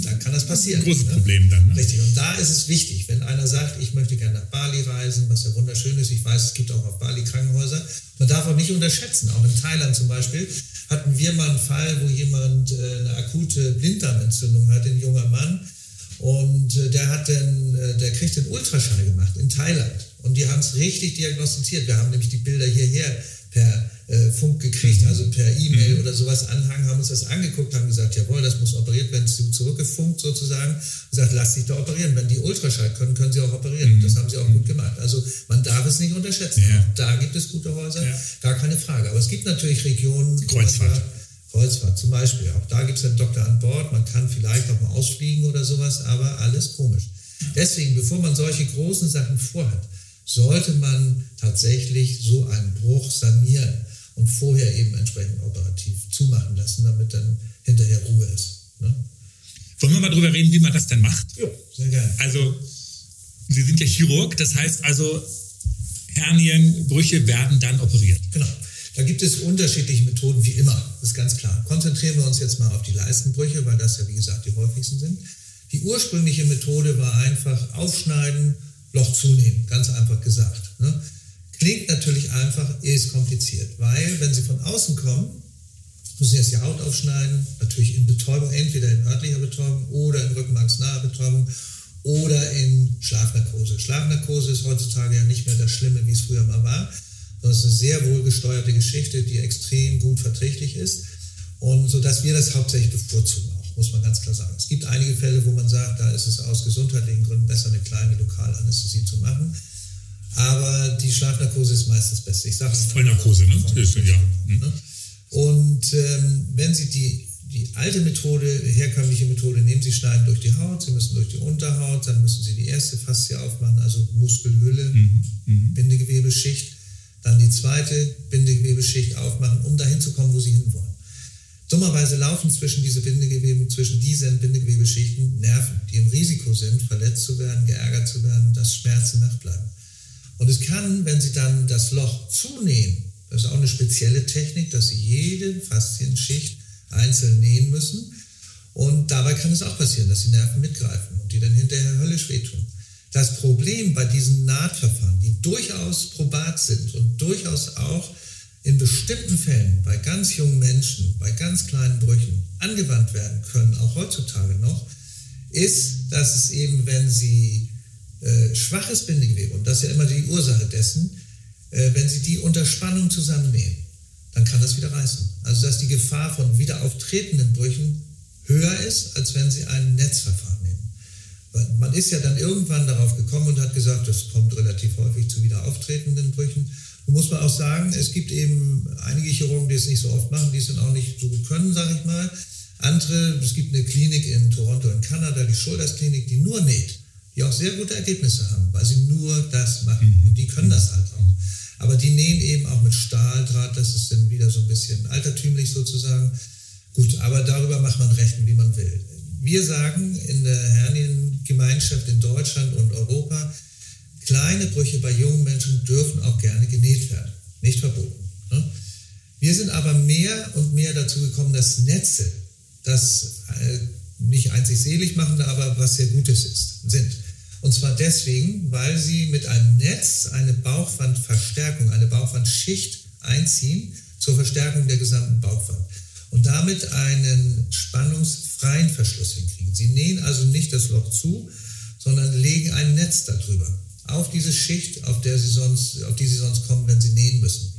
dann kann das passieren. Ein großes ne? Problem dann. Ne? Richtig. Und da ist es wichtig, wenn einer sagt, ich möchte gerne nach Bali reisen, was ja wunderschön ist. Ich weiß, es gibt auch auf Bali Krankenhäuser. Man darf auch nicht unterschätzen. Auch in Thailand zum Beispiel hatten wir mal einen Fall, wo jemand äh, eine akute Blinddarmentzündung hat, ein junger Mann. Und äh, der hat dann, äh, der kriegt den Ultraschall gemacht in Thailand. Und die haben es richtig diagnostiziert. Wir haben nämlich die Bilder hierher per äh, Funk gekriegt, mhm. also per E-Mail mhm. oder sowas Anhang, haben uns das angeguckt, haben gesagt, jawohl, das muss operiert werden, zurückgefunkt sozusagen und gesagt, lass dich da operieren. Wenn die Ultraschall können, können sie auch operieren. Mhm. Das haben sie auch gut gemacht. Also man darf es nicht unterschätzen. Ja. Auch da gibt es gute Häuser, ja. gar keine Frage. Aber es gibt natürlich Regionen. Kreuzfahrt. Kreuzfahrt zum Beispiel. Auch da gibt es einen Doktor an Bord. Man kann vielleicht auch mal ausfliegen oder sowas, aber alles komisch. Deswegen, bevor man solche großen Sachen vorhat, sollte man tatsächlich so einen Bruch sanieren und vorher eben entsprechend operativ zumachen lassen, damit dann hinterher Ruhe ist. Ne? Wollen wir mal drüber reden, wie man das denn macht? Ja, sehr gerne. Also, Sie sind ja Chirurg, das heißt also, Hernienbrüche werden dann operiert. Genau. Da gibt es unterschiedliche Methoden, wie immer, das ist ganz klar. Konzentrieren wir uns jetzt mal auf die Leistenbrüche, weil das ja, wie gesagt, die häufigsten sind. Die ursprüngliche Methode war einfach aufschneiden, Loch zunehmen, ganz einfach gesagt. Ne? Klingt natürlich einfach, ist kompliziert, weil wenn Sie von außen kommen, müssen Sie erst die Haut aufschneiden, natürlich in Betäubung, entweder in örtlicher Betäubung oder in rückenmarksnaher Betäubung oder in Schlafnarkose. Schlafnarkose ist heutzutage ja nicht mehr das Schlimme, wie es früher mal war, sondern es ist eine sehr wohlgesteuerte Geschichte, die extrem gut verträglich ist und so dass wir das hauptsächlich bevorzugen auch, muss man ganz klar sagen. Es gibt einige Fälle, wo man sagt, da ist es aus gesundheitlichen Gründen besser, eine kleine Lokalanästhesie zu machen. Aber die Schlafnarkose ist meistens das Beste. Ich sage Vollnarkose, ne? Vollnarkose, ja. Mhm. Und ähm, wenn Sie die, die alte Methode, herkömmliche Methode nehmen, Sie schneiden durch die Haut, Sie müssen durch die Unterhaut, dann müssen Sie die erste Faszie aufmachen, also Muskelhülle, mhm. Mhm. Bindegewebeschicht, dann die zweite Bindegewebeschicht aufmachen, um dahin zu kommen, wo Sie hinwollen. Dummerweise laufen zwischen diese Bindegewebe, zwischen diesen Bindegewebeschichten Nerven, die im Risiko sind, verletzt zu werden, geärgert zu werden, dass Schmerzen nachbleiben. Und es kann, wenn Sie dann das Loch zunähen, das ist auch eine spezielle Technik, dass Sie jede Faszienschicht einzeln nähen müssen. Und dabei kann es auch passieren, dass die Nerven mitgreifen und die dann hinterher höllisch wehtun. Das Problem bei diesen Nahtverfahren, die durchaus probat sind und durchaus auch in bestimmten Fällen bei ganz jungen Menschen, bei ganz kleinen Brüchen angewandt werden können, auch heutzutage noch, ist, dass es eben, wenn Sie äh, schwaches Bindegewebe, und das ist ja immer die Ursache dessen, äh, wenn Sie die unter Spannung zusammennähen, dann kann das wieder reißen. Also dass die Gefahr von wieder auftretenden Brüchen höher ist, als wenn Sie ein Netzverfahren nehmen. Weil man ist ja dann irgendwann darauf gekommen und hat gesagt, das kommt relativ häufig zu wieder auftretenden Brüchen. Nun muss man auch sagen, es gibt eben einige Chirurgen, die es nicht so oft machen, die es dann auch nicht so gut können, sage ich mal. Andere, es gibt eine Klinik in Toronto in Kanada, die Shoulders Klinik, die nur näht, die auch sehr gute Ergebnisse haben, weil sie nur das machen. Mhm. Und die können das halt auch. Aber die nähen eben auch mit Stahldraht, das ist dann wieder so ein bisschen altertümlich sozusagen. Gut, aber darüber macht man Rechten, wie man will. Wir sagen in der Herniengemeinschaft in Deutschland und Europa, kleine Brüche bei jungen Menschen dürfen auch gerne genäht werden. Nicht verboten. Ne? Wir sind aber mehr und mehr dazu gekommen, dass Netze das äh, nicht einzig selig machen, aber was sehr Gutes ist, sind. Und zwar deswegen, weil sie mit einem Netz eine Bauchwandverstärkung, eine Bauchwandschicht einziehen zur Verstärkung der gesamten Bauchwand und damit einen spannungsfreien Verschluss hinkriegen. Sie nähen also nicht das Loch zu, sondern legen ein Netz darüber, auf diese Schicht, auf, der sie sonst, auf die Sie sonst kommen, wenn Sie nähen müssen.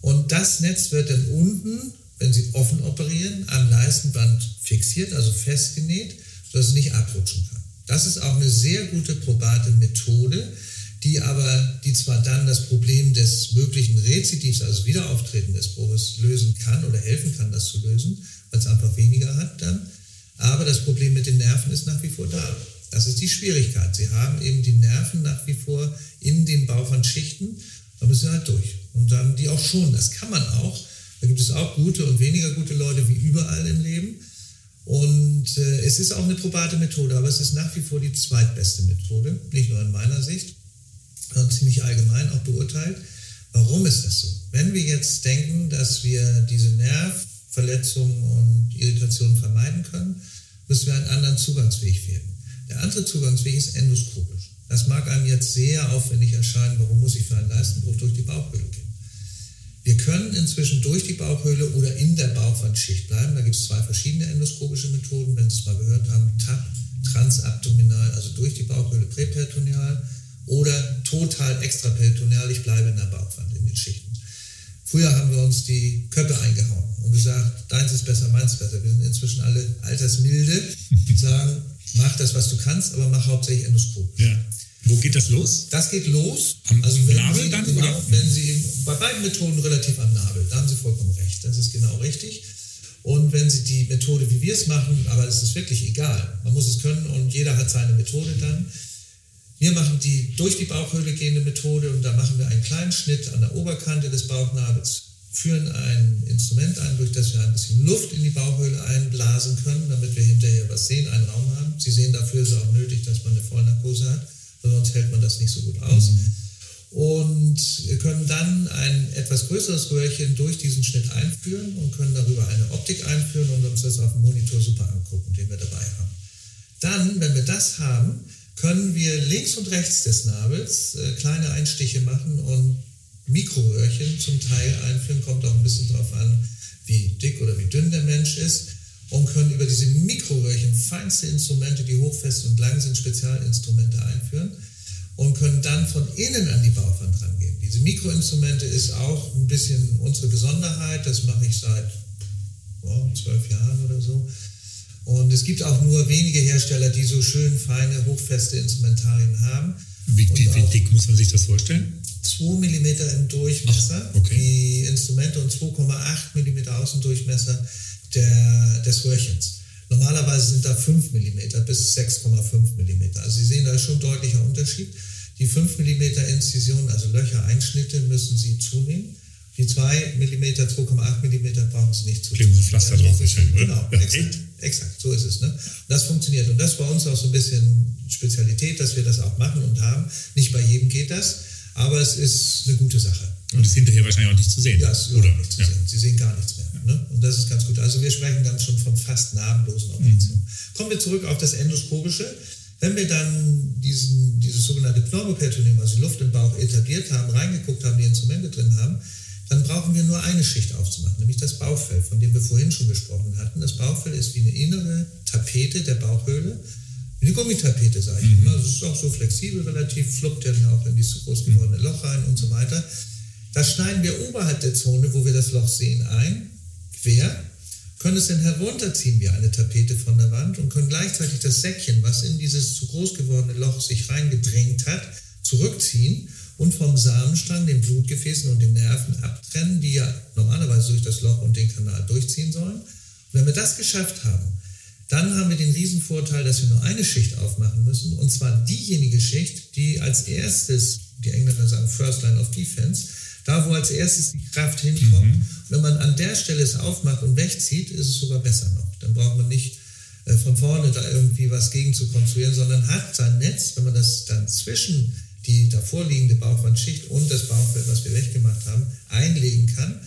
Und das Netz wird dann unten, wenn Sie offen operieren, am Leistenband fixiert, also festgenäht, sodass es nicht abrutschen kann. Das ist auch eine sehr gute probate Methode, die aber, die zwar dann das Problem des möglichen Rezidivs, also Wiederauftreten des Bruches, lösen kann oder helfen kann, das zu lösen, weil es einfach weniger hat dann. Aber das Problem mit den Nerven ist nach wie vor da. Das ist die Schwierigkeit. Sie haben eben die Nerven nach wie vor in den Bauchwandschichten, da müssen sie halt durch. Und dann die auch schon. Das kann man auch. Da gibt es auch gute und weniger gute Leute wie überall im Leben. Und äh, es ist auch eine probate Methode, aber es ist nach wie vor die zweitbeste Methode, nicht nur in meiner Sicht, sondern ziemlich allgemein auch beurteilt. Warum ist das so? Wenn wir jetzt denken, dass wir diese Nervverletzungen und Irritationen vermeiden können, müssen wir einen anderen Zugangsweg wählen. Der andere Zugangsweg ist endoskopisch. Das mag einem jetzt sehr aufwendig erscheinen, warum muss ich für einen Leistenbruch durch die Bauchhöhle gehen? Wir können inzwischen durch die Bauchhöhle oder in der Bauchwandschicht bleiben. Da gibt es zwei verschiedene endoskopische Methoden, wenn Sie es mal gehört haben. TAP, transabdominal, also durch die Bauchhöhle präperitoneal oder total extraperitoneal, ich bleibe in der Bauchwand, in den Schichten. Früher haben wir uns die Köpfe eingehauen und gesagt, deins ist besser, meins ist besser. Wir sind inzwischen alle altersmilde und sagen, mach das, was du kannst, aber mach hauptsächlich Endoskop. Ja. Wo geht das los? Das geht los. Am also wenn Nabel Sie, dann? Genau, oder? wenn Sie bei beiden Methoden relativ am Nabel, da haben Sie vollkommen recht. Das ist genau richtig. Und wenn Sie die Methode, wie wir es machen, aber es ist wirklich egal, man muss es können und jeder hat seine Methode dann. Wir machen die durch die Bauchhöhle gehende Methode und da machen wir einen kleinen Schnitt an der Oberkante des Bauchnabels, führen ein Instrument ein, durch das wir ein bisschen Luft in die Bauchhöhle einblasen können, damit wir hinterher was sehen, einen Raum haben. Sie sehen, dafür ist es auch nötig, dass man eine Vollnarkose hat sonst hält man das nicht so gut aus. Mhm. Und wir können dann ein etwas größeres Röhrchen durch diesen Schnitt einführen und können darüber eine Optik einführen und uns das auf dem Monitor super angucken, den wir dabei haben. Dann, wenn wir das haben, können wir links und rechts des Nabels äh, kleine Einstiche machen und Mikroröhrchen zum Teil einführen, kommt auch ein bisschen darauf an, wie dick oder wie dünn der Mensch ist und können über diese Mikroröhrchen feinste Instrumente, die hochfest und lang sind, Spezialinstrumente einführen und können dann von innen an die Bauchwand rangehen. Diese Mikroinstrumente ist auch ein bisschen unsere Besonderheit. Das mache ich seit oh, zwölf Jahren oder so. Und es gibt auch nur wenige Hersteller, die so schön feine, hochfeste Instrumentarien haben. Wie, wie, wie dick muss man sich das vorstellen? 2 mm im Durchmesser, Ach, okay. die Instrumente und 2,8 mm Außendurchmesser der, des Röhrchens. Normalerweise sind da 5 mm bis 6,5 mm. Also Sie sehen, da schon ein deutlicher Unterschied. Die 5 mm Inzision, also Löcher, Einschnitte, müssen Sie zunehmen. Die 2 mm, 2,8 mm brauchen Sie nicht zunehmen. Kleben Sie Pflaster ja, drauf wahrscheinlich, Genau, ja, exakt, exakt, so ist es. Ne? Das funktioniert. Und das ist bei uns auch so ein bisschen Spezialität, dass wir das auch machen und haben. Nicht bei jedem geht das, aber es ist eine gute Sache. Und ist hinterher wahrscheinlich auch nicht zu sehen. Ja, ist oder? nicht zu ja. sehen. Sie sehen gar nichts mehr. Ne? Und das ist ganz gut. Also wir sprechen dann schon von fast narbenlosen Operationen. Mhm. Kommen wir zurück auf das Endoskopische. Wenn wir dann diesen, dieses sogenannte Pneumoperitoneum, also Luft im Bauch etabliert haben, reingeguckt haben, die Instrumente drin haben, dann brauchen wir nur eine Schicht aufzumachen, nämlich das Bauchfell, von dem wir vorhin schon gesprochen hatten. Das Bauchfell ist wie eine innere Tapete der Bauchhöhle, eine Gummitapete, sage ich mhm. immer. Es ist auch so flexibel relativ, fluppt ja auch in dieses groß gewordene Loch rein und so weiter. Da schneiden wir oberhalb der Zone, wo wir das Loch sehen, ein, quer, können es dann herunterziehen wie eine Tapete von der Wand und können gleichzeitig das Säckchen, was in dieses zu groß gewordene Loch sich reingedrängt hat, zurückziehen und vom Samenstrang, den Blutgefäßen und den Nerven abtrennen, die ja normalerweise durch das Loch und den Kanal durchziehen sollen. Und wenn wir das geschafft haben, dann haben wir den Riesenvorteil, dass wir nur eine Schicht aufmachen müssen, und zwar diejenige Schicht, die als erstes, die Engländer sagen First Line of Defense, da wo als erstes die Kraft hinkommt. Mhm. Wenn man an der Stelle es aufmacht und wegzieht, ist es sogar besser noch. Dann braucht man nicht äh, von vorne da irgendwie was gegen zu konstruieren, sondern hat sein Netz, wenn man das dann zwischen die davor liegende Bauchwandschicht und das Bauchfell, was wir weggemacht haben, einlegen kann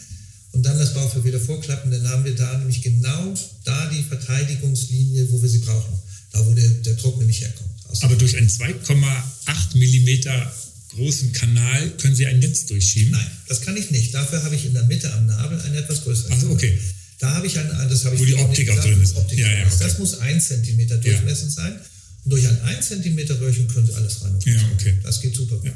und dann das Bauchfell wieder vorklappen, dann haben wir da nämlich genau da die Verteidigungslinie, wo wir sie brauchen, da wo der, der Druck nämlich herkommt. Aber durch einen 2,8 Millimeter großen Kanal können Sie ein Netz durchschieben? Nein, das kann ich nicht. Dafür habe ich in der Mitte am Nabel einen etwas größeren. Also okay. Da habe ich ein, das habe ich Wo die Optik auch drin ist. Optik ja, ja, okay. Das muss ein Zentimeter durchmessend ja. sein. Und durch ein 1 cm Röhrchen können Sie alles rein. Ja, okay. Das geht super gut. Ja.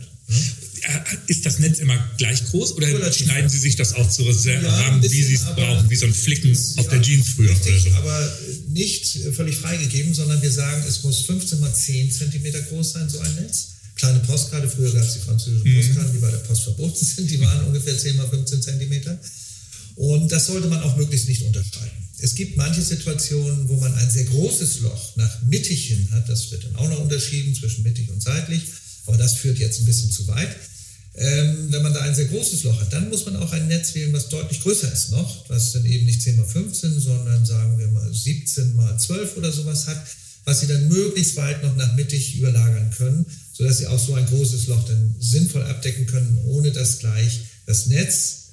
Immer gleich groß oder Relativ schneiden Sie sich das auch zu Reserven, ja, wie Sie es brauchen, wie so ein Flicken ist, auf der Jeans früher? Richtig, oder so? Aber nicht völlig freigegeben, sondern wir sagen, es muss 15 mal 10 cm groß sein, so ein Netz. Kleine Postkarte, früher gab es die französischen mhm. Postkarten, die bei der Post verboten sind, die waren ungefähr 10 mal 15 cm. Und das sollte man auch möglichst nicht unterschreiten. Es gibt manche Situationen, wo man ein sehr großes Loch nach mittig hin hat. Das wird dann auch noch unterschieden zwischen mittig und seitlich. Aber das führt jetzt ein bisschen zu weit. Ähm, wenn man da ein sehr großes Loch hat, dann muss man auch ein Netz wählen, was deutlich größer ist noch, was dann eben nicht 10 mal 15, sondern sagen wir mal 17 mal 12 oder sowas hat, was Sie dann möglichst weit noch nach mittig überlagern können, sodass Sie auch so ein großes Loch dann sinnvoll abdecken können, ohne dass gleich das Netz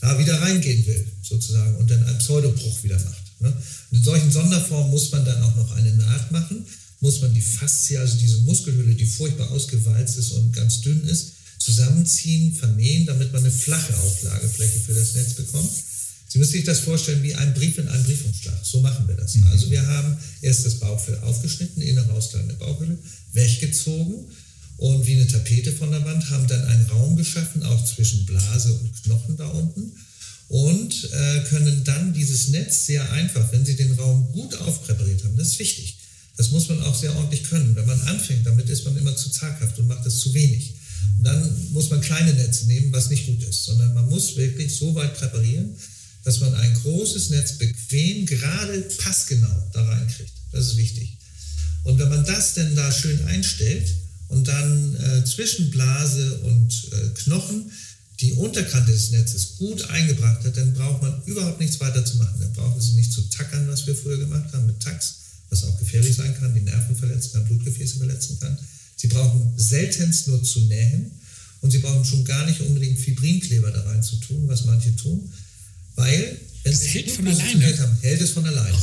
da wieder reingehen will, sozusagen, und dann einen Pseudobruch wieder macht. Ne? in solchen Sonderformen muss man dann auch noch eine Naht machen, muss man die Faszie, also diese Muskelhülle, die furchtbar ausgewalzt ist und ganz dünn ist, zusammenziehen, vernähen, damit man eine flache Auflagefläche für das Netz bekommt. Sie müssen sich das vorstellen wie ein Brief in einem Briefumschlag. So machen wir das. Mhm. Also wir haben erst das Bauchfell aufgeschnitten, innere ausladende Bauchhülle, weggezogen und wie eine Tapete von der Wand, haben dann einen Raum geschaffen, auch zwischen Blase und Knochen da unten und äh, können dann dieses Netz sehr einfach, wenn Sie den Raum gut aufpräpariert haben, das ist wichtig. Das muss man auch sehr ordentlich können. Wenn man anfängt, damit ist man immer zu zaghaft und macht das zu wenig. Und dann muss man kleine Netze nehmen, was nicht gut ist, sondern man muss wirklich so weit präparieren, dass man ein großes Netz bequem, gerade passgenau da reinkriegt. Das ist wichtig. Und wenn man das denn da schön einstellt und dann äh, zwischen Blase und äh, Knochen die Unterkante des Netzes gut eingebracht hat, dann braucht man überhaupt nichts weiter zu machen. Dann brauchen Sie nicht zu tackern, was wir früher gemacht haben mit Tax, was auch gefährlich sein kann, die Nerven verletzen kann, Blutgefäße verletzen kann. Sie brauchen seltenst nur zu nähen und Sie brauchen schon gar nicht unbedingt Fibrinkleber da rein zu tun, was manche tun, weil wenn das Sie hält von alleine. Haben, hält es von alleine.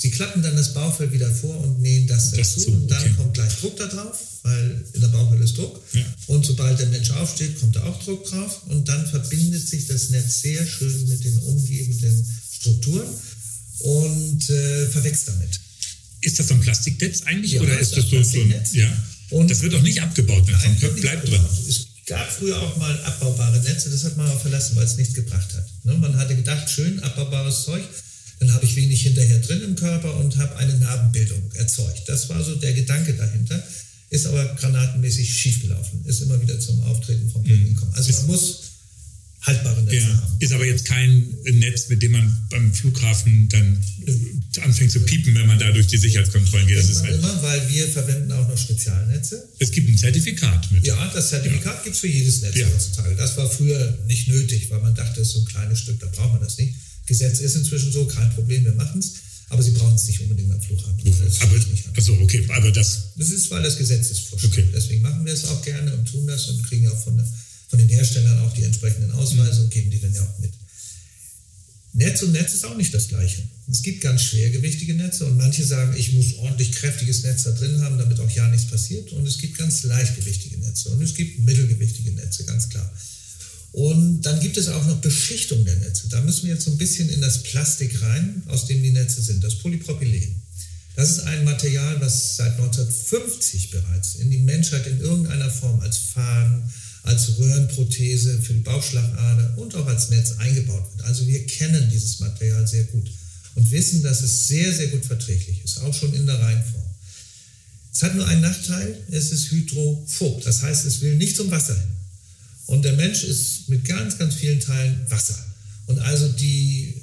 Sie klappen dann das Bauchfell wieder vor und nähen das, das dazu. Zu, und dann kommt gleich Druck da drauf, weil in der Bauchhöhle ist Druck. Ja. Und sobald der Mensch aufsteht, kommt da auch Druck drauf. Und dann verbindet sich das Netz sehr schön mit den umgebenden Strukturen und äh, verwächst damit. Ist das so ein Plastiknetz eigentlich? Ja, oder ist das, das so, ein. Ja. Und das wird auch nicht abgebaut, nein, bleibt drin. Es gab früher auch mal abbaubare Netze, das hat man aber verlassen, weil es nichts gebracht hat. Ne? Man hatte gedacht, schön abbaubares Zeug dann habe ich wenig hinterher drin im Körper und habe eine Narbenbildung erzeugt. Das war so der Gedanke dahinter, ist aber granatenmäßig schiefgelaufen, ist immer wieder zum Auftreten von Problemen mhm. gekommen. Also man muss haltbare Netze ja, haben. Ist aber jetzt kein Netz, mit dem man beim Flughafen dann anfängt zu piepen, wenn man da durch die Sicherheitskontrollen geht. Das, das ist halt immer, weil wir verwenden auch noch Spezialnetze. Es gibt ein Zertifikat mit. Ja, das Zertifikat ja. gibt es für jedes Netz ja. heutzutage. Das war früher nicht nötig, weil man dachte, das ist so ein kleines Stück, da braucht man das nicht. Gesetz ist inzwischen so, kein Problem, wir machen es. Aber Sie brauchen es nicht unbedingt am Flughafen. Das aber, also okay, aber das... Das ist, weil das Gesetz ist vorschreibt. Okay. Deswegen machen wir es auch gerne und tun das und kriegen auch von, der, von den Herstellern auch die entsprechenden Ausweise und geben die dann ja auch mit. Netz und Netz ist auch nicht das Gleiche. Es gibt ganz schwergewichtige Netze und manche sagen, ich muss ordentlich kräftiges Netz da drin haben, damit auch ja nichts passiert. Und es gibt ganz leichtgewichtige Netze und es gibt mittelgewichtige Netze, ganz klar. Und dann gibt es auch noch Beschichtung der Netze. Da müssen wir jetzt so ein bisschen in das Plastik rein, aus dem die Netze sind, das Polypropylen. Das ist ein Material, was seit 1950 bereits in die Menschheit in irgendeiner Form als Faden, als Röhrenprothese für die Bauchschlagader und auch als Netz eingebaut wird. Also wir kennen dieses Material sehr gut und wissen, dass es sehr, sehr gut verträglich ist, auch schon in der Reinform. Es hat nur einen Nachteil, es ist hydrophob, das heißt, es will nicht zum Wasser hin. Und der Mensch ist mit ganz, ganz vielen Teilen Wasser. Und also die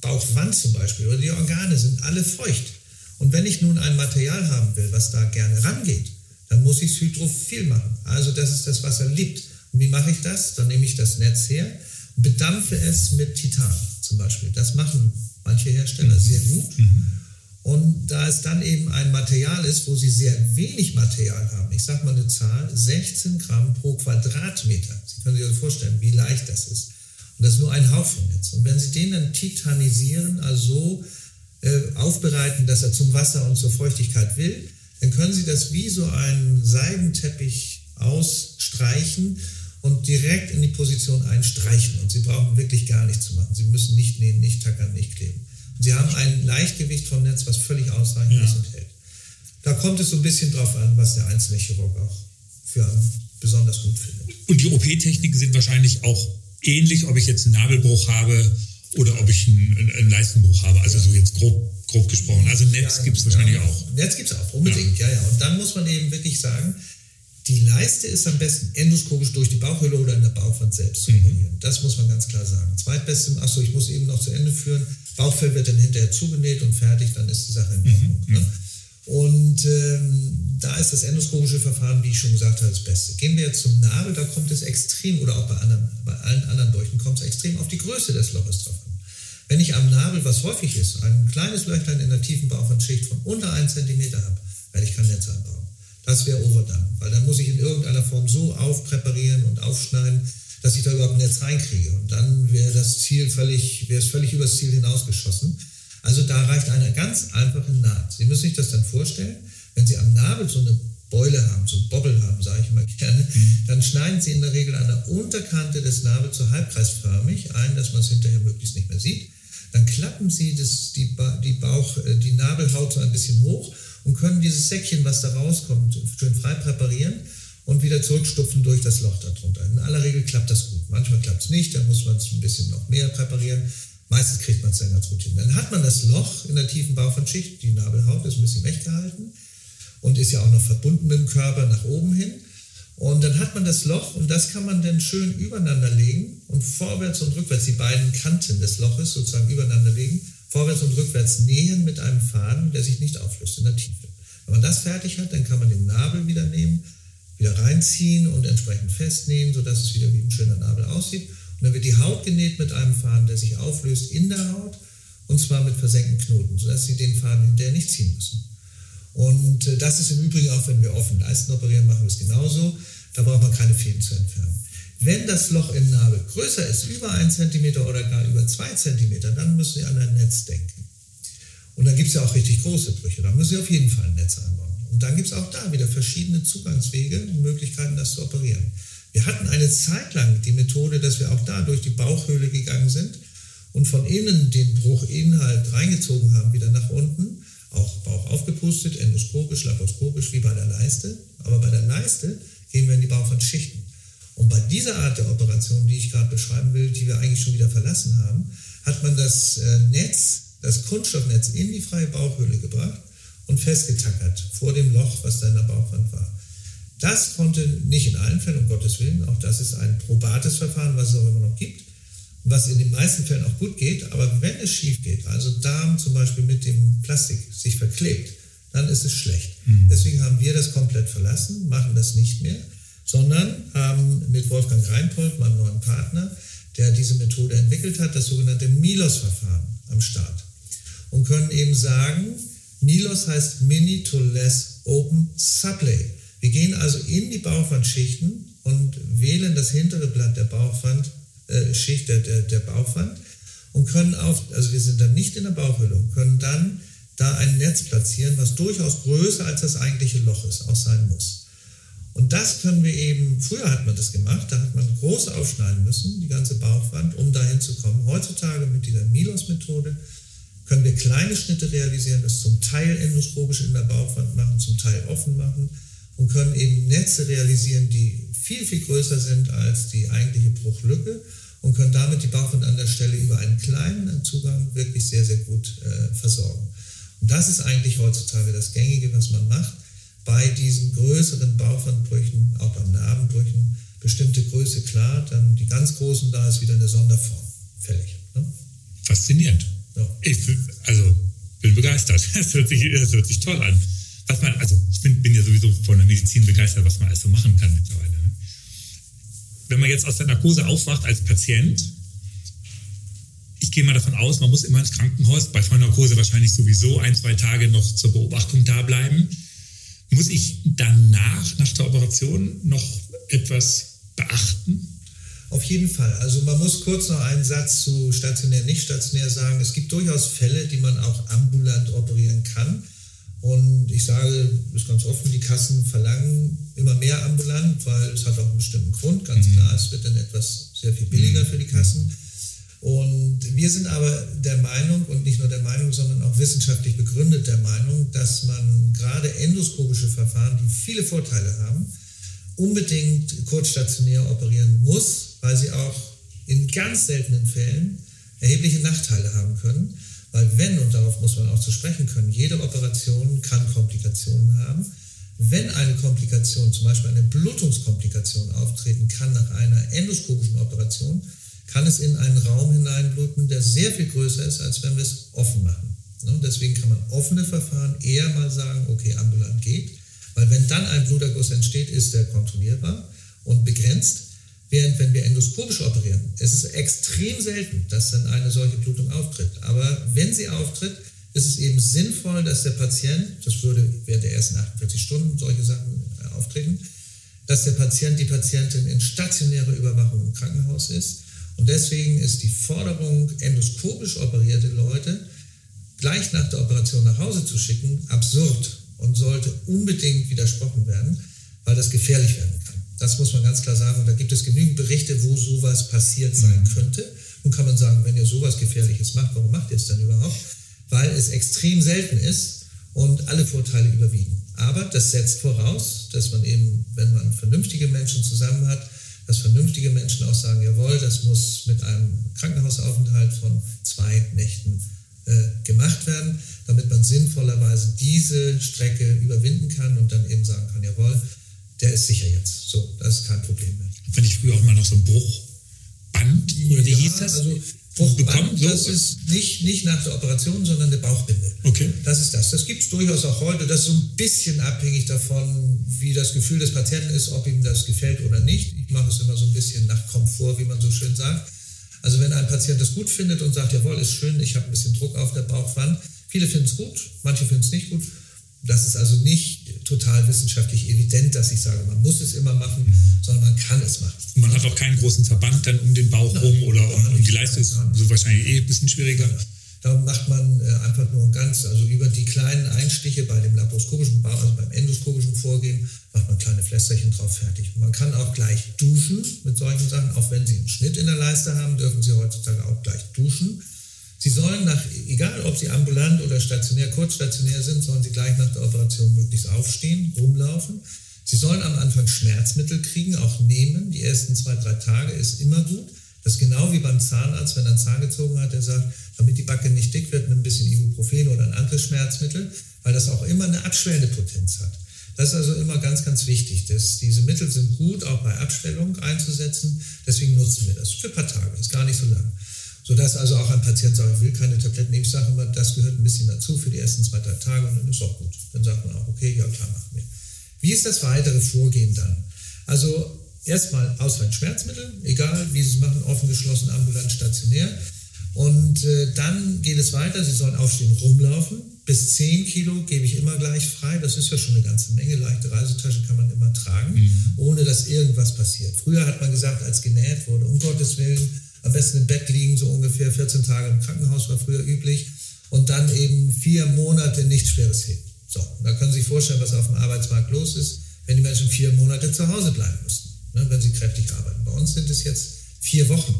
Bauchwand zum Beispiel oder die Organe sind alle feucht. Und wenn ich nun ein Material haben will, was da gerne rangeht, dann muss ich es hydrophil machen. Also, dass es das Wasser liebt. Und wie mache ich das? Dann nehme ich das Netz her und bedampfe es mit Titan zum Beispiel. Das machen manche Hersteller sehr gut. Mhm. Und da es dann eben ein Material ist, wo sie sehr wenig Material haben, ich sage mal eine Zahl, 16 Gramm pro Quadratmeter. Sie können sich also vorstellen, wie leicht das ist. Und das ist nur ein Haufen jetzt. Und wenn Sie den dann titanisieren, also so äh, aufbereiten, dass er zum Wasser und zur Feuchtigkeit will, dann können Sie das wie so einen Seidenteppich ausstreichen und direkt in die Position einstreichen. Und Sie brauchen wirklich gar nichts zu machen. Sie müssen nicht nähen, nicht tackern, nicht kleben. Sie haben ein Leichtgewicht vom Netz, was völlig ausreichend ja. ist und hält. Da kommt es so ein bisschen drauf an, was der einzelne Chirurg auch für besonders gut findet. Und die OP-Techniken sind wahrscheinlich auch ähnlich, ob ich jetzt einen Nabelbruch habe oder ob ich einen, einen Leistenbruch habe. Also so jetzt grob, grob gesprochen. Also Netz ja, gibt es wahrscheinlich ja. auch. Netz gibt es auch, unbedingt, ja. ja, ja. Und dann muss man eben wirklich sagen, die Leiste ist am besten endoskopisch durch die Bauchhöhle oder in der Bauchwand selbst zu operieren. Mhm. Das muss man ganz klar sagen. Zweitbeste, achso, ich muss eben noch zu Ende führen. Bauchfell wird dann hinterher zugenäht und fertig, dann ist die Sache in Ordnung. Mhm. Ne? Und ähm, da ist das endoskopische Verfahren, wie ich schon gesagt habe, das Beste. Gehen wir jetzt zum Nabel, da kommt es extrem, oder auch bei, anderen, bei allen anderen Bräuchen kommt es extrem auf die Größe des Loches drauf an. Wenn ich am Nabel, was häufig ist, ein kleines Löchlein in der tiefen Bauchwandschicht von unter 1 cm habe, werde ich kein Netz einbauen. Das wäre overdone, weil dann muss ich in irgendeiner Form so aufpräparieren und aufschneiden, dass ich da überhaupt ein Netz reinkriege. Und dann wäre das Ziel völlig, wäre es völlig übers Ziel hinausgeschossen. Also da reicht eine ganz einfache Naht. Sie müssen sich das dann vorstellen, wenn Sie am Nabel so eine Beule haben, so einen Bobbel haben, sage ich immer gerne, mhm. dann schneiden Sie in der Regel an der Unterkante des Nabels so halbkreisförmig ein, dass man es hinterher möglichst nicht mehr sieht. Dann klappen Sie das, die, die, Bauch, äh, die Nabelhaut so ein bisschen hoch und können dieses Säckchen, was da rauskommt, schön frei präparieren und wieder zurückstupfen durch das Loch darunter. In aller Regel klappt das gut. Manchmal klappt es nicht, dann muss man es ein bisschen noch mehr präparieren. Meistens kriegt man es dann ganz gut hin. Dann hat man das Loch in der tiefen Bauchwandschicht, die Nabelhaut ist ein bisschen weggehalten und ist ja auch noch verbunden mit dem Körper nach oben hin. Und dann hat man das Loch und das kann man dann schön übereinander legen und vorwärts und rückwärts die beiden Kanten des Loches sozusagen übereinander legen, vorwärts und rückwärts nähen mit einem Faden, der sich nicht auflöst in der Tiefe. Wenn man das fertig hat, dann kann man den Nabel wieder nehmen, wieder reinziehen und entsprechend festnähen, sodass es wieder wie ein schöner Nabel aussieht. Und dann wird die Haut genäht mit einem Faden, der sich auflöst in der Haut und zwar mit versenkten Knoten, sodass Sie den Faden hinterher nicht ziehen müssen. Und äh, das ist im Übrigen auch, wenn wir offen Leisten operieren, machen wir es genauso. Da braucht man keine Fäden zu entfernen. Wenn das Loch im Nabel größer ist, über 1 cm oder gar über 2 cm, dann müssen Sie an ein Netz denken. Und dann gibt es ja auch richtig große Brüche. Da müssen Sie auf jeden Fall ein Netz einbauen. Und dann gibt es auch da wieder verschiedene Zugangswege und Möglichkeiten, das zu operieren. Wir hatten eine Zeit lang die Methode, dass wir auch da durch die Bauchhöhle gegangen sind und von innen den Bruchinhalt reingezogen haben, wieder nach unten, auch Bauch aufgepustet, endoskopisch, laparoskopisch, wie bei der Leiste. Aber bei der Leiste gehen wir in die Bauchwandschichten. Und bei dieser Art der Operation, die ich gerade beschreiben will, die wir eigentlich schon wieder verlassen haben, hat man das äh, Netz, das Kunststoffnetz in die freie Bauchhöhle gebracht und festgetackert vor dem Loch, was da in der Bauchwand war. Das konnte nicht in allen Fällen, um Gottes Willen, auch das ist ein probates Verfahren, was es auch immer noch gibt, was in den meisten Fällen auch gut geht, aber wenn es schief geht, also Darm zum Beispiel mit dem Plastik sich verklebt, dann ist es schlecht. Mhm. Deswegen haben wir das komplett verlassen, machen das nicht mehr, sondern haben mit Wolfgang Reinpold, meinem neuen Partner, der diese Methode entwickelt hat, das sogenannte Milos-Verfahren am Start. Und können eben sagen, Milos heißt Mini to Less Open Sublay. Wir gehen also in die Bauchwandschichten und wählen das hintere Blatt der Bauchwandschicht, äh, der, der Bauchwand und können auf, also wir sind dann nicht in der Bauchhülle und können dann da ein Netz platzieren, was durchaus größer als das eigentliche Loch ist, auch sein muss. Und das können wir eben, früher hat man das gemacht, da hat man groß aufschneiden müssen, die ganze Bauchwand, um dahin zu kommen. Heutzutage mit dieser Milos-Methode können wir kleine Schnitte realisieren, das zum Teil endoskopisch in der Bauchwand machen, zum Teil offen machen und können eben Netze realisieren, die viel, viel größer sind als die eigentliche Bruchlücke und können damit die Bauchwand an der Stelle über einen kleinen Zugang wirklich sehr, sehr gut äh, versorgen. Und das ist eigentlich heutzutage das Gängige, was man macht. Bei diesen größeren Bauchwandbrüchen, auch beim Narbenbrüchen, bestimmte Größe klar, dann die ganz großen, da ist wieder eine Sonderform fällig. Ne? Faszinierend. Ja. Ich also bin begeistert. Das hört sich, das hört sich toll an. Was man, also ich bin, bin ja sowieso von der Medizin begeistert, was man alles so machen kann mittlerweile. Ne? Wenn man jetzt aus der Narkose aufwacht als Patient, ich gehe mal davon aus, man muss immer ins Krankenhaus, bei Vollnarkose wahrscheinlich sowieso ein, zwei Tage noch zur Beobachtung da bleiben. Muss ich danach, nach der Operation, noch etwas beachten? Auf jeden Fall. Also man muss kurz noch einen Satz zu stationär, nicht stationär sagen. Es gibt durchaus Fälle, die man auch ambulant operieren kann. Und ich sage das ganz offen, die Kassen verlangen immer mehr ambulant, weil es hat auch einen bestimmten Grund. Ganz mhm. klar, es wird dann etwas sehr viel billiger mhm. für die Kassen. Und wir sind aber der Meinung, und nicht nur der Meinung, sondern auch wissenschaftlich begründet der Meinung, dass man gerade endoskopische Verfahren, die viele Vorteile haben, unbedingt kurzstationär operieren muss, weil sie auch in ganz seltenen Fällen erhebliche Nachteile haben können. Weil wenn, und darauf muss man auch zu sprechen können, jede Operation kann Komplikationen haben. Wenn eine Komplikation, zum Beispiel eine Blutungskomplikation auftreten kann nach einer endoskopischen Operation, kann es in einen Raum hineinbluten, der sehr viel größer ist, als wenn wir es offen machen. Ne, deswegen kann man offene Verfahren eher mal sagen, okay, ambulant geht. Weil wenn dann ein Bluterguss entsteht, ist der kontrollierbar und begrenzt. Während wenn wir endoskopisch operieren, es ist extrem selten, dass dann eine solche Blutung auftritt. Aber wenn sie auftritt, ist es eben sinnvoll, dass der Patient, das würde während der ersten 48 Stunden solche Sachen äh, auftreten, dass der Patient, die Patientin in stationärer Überwachung im Krankenhaus ist. Und deswegen ist die Forderung, endoskopisch operierte Leute gleich nach der Operation nach Hause zu schicken, absurd und sollte unbedingt widersprochen werden, weil das gefährlich werden kann. Das muss man ganz klar sagen. Und da gibt es genügend Berichte, wo sowas passiert sein mhm. könnte. Nun kann man sagen, wenn ihr sowas Gefährliches macht, warum macht ihr es dann überhaupt? Weil es extrem selten ist und alle Vorteile überwiegen. Aber das setzt voraus, dass man eben, wenn man vernünftige Menschen zusammen hat, dass vernünftige Menschen auch sagen, jawohl, das muss mit einem Krankenhausaufenthalt von zwei Nächten äh, gemacht werden, damit man sinnvollerweise diese Strecke überwinden kann und dann eben sagen kann, jawohl, der ist sicher jetzt. So, das ist kein Problem mehr. Wenn ich früher auch mal noch so ein Bruchband oder wie ja, hieß das? Also Bruchband, so. das ist nicht, nicht nach der Operation, sondern eine Bauchbinde. Okay. Das ist das. Das gibt es durchaus auch heute. Das ist so ein bisschen abhängig davon, wie das Gefühl des Patienten ist, ob ihm das gefällt oder nicht. Ich mache es immer so ein bisschen nach Komfort, wie man so schön sagt. Also wenn ein Patient das gut findet und sagt, jawohl, ist schön, ich habe ein bisschen Druck auf der Bauchwand. Viele finden es gut, manche finden es nicht gut. Das ist also nicht total wissenschaftlich evident, dass ich sage, man muss es immer machen, sondern man kann es machen. Und man hat auch keinen großen Verband dann um den Bauch rum oder um, um die Leiste ist so wahrscheinlich eh ein bisschen schwieriger. Ja. Da macht man äh, einfach nur ganz, also über die kleinen Einstiche bei dem laparoskopischen Bau, also beim endoskopischen Vorgehen, macht man kleine Pflästerchen drauf fertig. Man kann auch gleich duschen mit solchen Sachen. Auch wenn Sie einen Schnitt in der Leiste haben, dürfen Sie heutzutage auch gleich duschen. Sie sollen nach, egal ob Sie ambulant oder stationär, kurzstationär sind, sollen Sie gleich nach der Operation möglichst aufstehen, rumlaufen. Sie sollen am Anfang Schmerzmittel kriegen, auch nehmen. Die ersten zwei, drei Tage ist immer gut. Das ist genau wie beim Zahnarzt, wenn er einen Zahn gezogen hat, der sagt, damit die Backe nicht dick wird, ein bisschen Ibuprofen oder ein anderes Schmerzmittel, weil das auch immer eine abschwellende Potenz hat. Das ist also immer ganz, ganz wichtig. Dass diese Mittel sind gut, auch bei Abstellung einzusetzen. Deswegen nutzen wir das für ein paar Tage, ist gar nicht so lang. Sodass also auch ein Patient sagt, ich will keine Tabletten nehmen. Ich sage immer, das gehört ein bisschen dazu für die ersten zwei, drei Tage und dann ist auch gut. Dann sagt man auch, okay, ja klar, machen wir. Wie ist das weitere Vorgehen dann? Also erstmal ausreichend Schmerzmittel, egal wie Sie es machen, offen, geschlossen, ambulant, stationär. Und äh, dann geht es weiter. Sie sollen aufstehen, rumlaufen. Bis 10 Kilo gebe ich immer gleich frei. Das ist ja schon eine ganze Menge. Leichte Reisetasche kann man immer tragen, mhm. ohne dass irgendwas passiert. Früher hat man gesagt, als genäht wurde, um Gottes Willen, am besten im Bett liegen, so ungefähr 14 Tage im Krankenhaus war früher üblich. Und dann eben vier Monate nichts Schweres heben. So, da können Sie sich vorstellen, was auf dem Arbeitsmarkt los ist, wenn die Menschen vier Monate zu Hause bleiben müssen ne, wenn sie kräftig arbeiten. Bei uns sind es jetzt vier Wochen,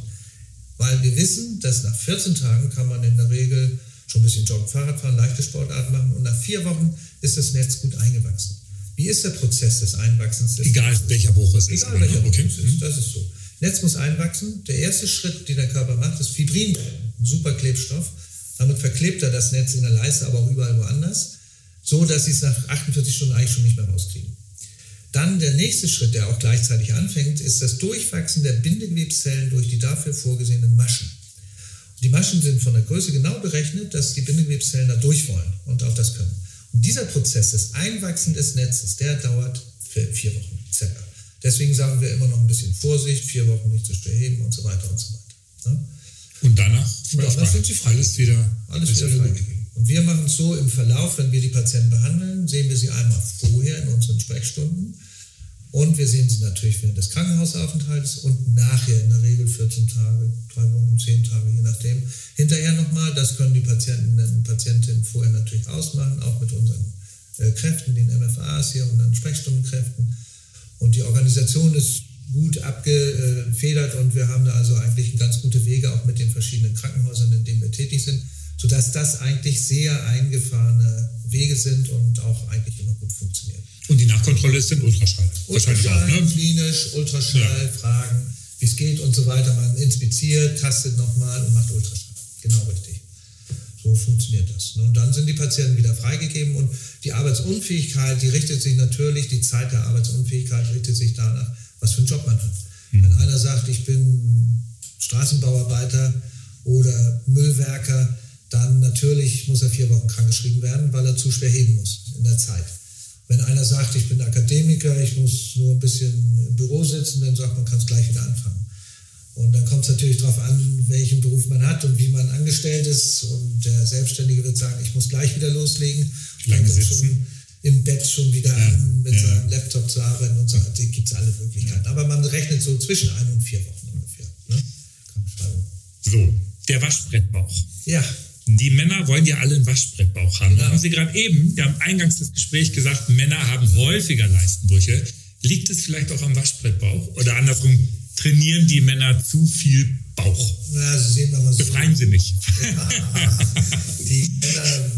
weil wir wissen, dass nach 14 Tagen kann man in der Regel schon ein bisschen Joggen, Fahrrad fahren, leichte Sportarten machen und nach vier Wochen ist das Netz gut eingewachsen. Wie ist der Prozess des Einwachsens? Des Egal welcher Bruch es ist. Egal welcher Bruch es ist, das ist so. Netz muss einwachsen. Der erste Schritt, den der Körper macht, ist Fibrin, ein super Klebstoff. Damit verklebt er das Netz in der Leiste, aber auch überall woanders, so dass sie es nach 48 Stunden eigentlich schon nicht mehr rauskriegen. Dann der nächste Schritt, der auch gleichzeitig anfängt, ist das Durchwachsen der Bindegewebszellen durch die dafür vorgesehenen Maschen. Die Maschen sind von der Größe genau berechnet, dass die Bindegewebszellen da durch wollen und auch das können. Und dieser Prozess, das Einwachsen des Netzes, der dauert vier Wochen circa. Deswegen sagen wir immer noch ein bisschen Vorsicht, vier Wochen nicht zu schwer heben und so weiter und so weiter. Ne? Und danach, und danach sind sie frei. Alles wieder, alles wieder freigegeben. Und wir machen es so im Verlauf, wenn wir die Patienten behandeln, sehen wir sie einmal vorher in unseren Sprechstunden und wir sehen sie natürlich während des Krankenhausaufenthalts und nachher in der Regel 14 Tage, drei Wochen, 10 Tage, je nachdem. Hinterher nochmal, das können die Patienten und Patientinnen vorher natürlich ausmachen, auch mit unseren äh, Kräften, den MFAs hier und dann Sprechstundenkräften. Und die Organisation ist gut abgefedert und wir haben da also eigentlich ganz gute Wege auch mit den verschiedenen Krankenhäusern, in denen wir tätig sind, sodass das eigentlich sehr eingefahrene Wege sind und auch eigentlich immer gut funktionieren. Und die Nachkontrolle ist dann Ultraschall. Ultraschall, auch, ne? klinisch, Ultraschall, ja. Fragen, wie es geht und so weiter. Man inspiziert, tastet nochmal und macht Ultraschall. Genau richtig. So funktioniert das. Und dann sind die Patienten wieder freigegeben und die Arbeitsunfähigkeit, die richtet sich natürlich, die Zeit der Arbeitsunfähigkeit richtet sich danach, was für einen Job man hat. Mhm. Wenn einer sagt, ich bin Straßenbauarbeiter oder Müllwerker, dann natürlich muss er vier Wochen krankgeschrieben werden, weil er zu schwer heben muss in der Zeit. Wenn einer sagt, ich bin Akademiker, ich muss nur ein bisschen im Büro sitzen, dann sagt man, kann es gleich wieder anfangen. Und dann kommt es natürlich darauf an, welchen Beruf man hat und wie man angestellt ist. Und der Selbstständige wird sagen, ich muss gleich wieder loslegen. Lange sitzen. im Bett schon wieder ja, an, mit ja. seinem Laptop zu arbeiten und so. Da gibt es alle Möglichkeiten. Aber man rechnet so zwischen ein und vier Wochen ungefähr. Ne? So, der Waschbrettbauch. Ja. Die Männer wollen ja alle einen Waschbrettbauch haben. Genau. Haben Sie gerade eben, wir haben eingangs des Gesprächs gesagt, Männer haben häufiger Leistenbrüche. Liegt es vielleicht auch am Waschbrettbauch? Oder andersrum, trainieren die Männer zu viel Bauch? Na, also sehen mal so. Befreien Sie mich. die Männer,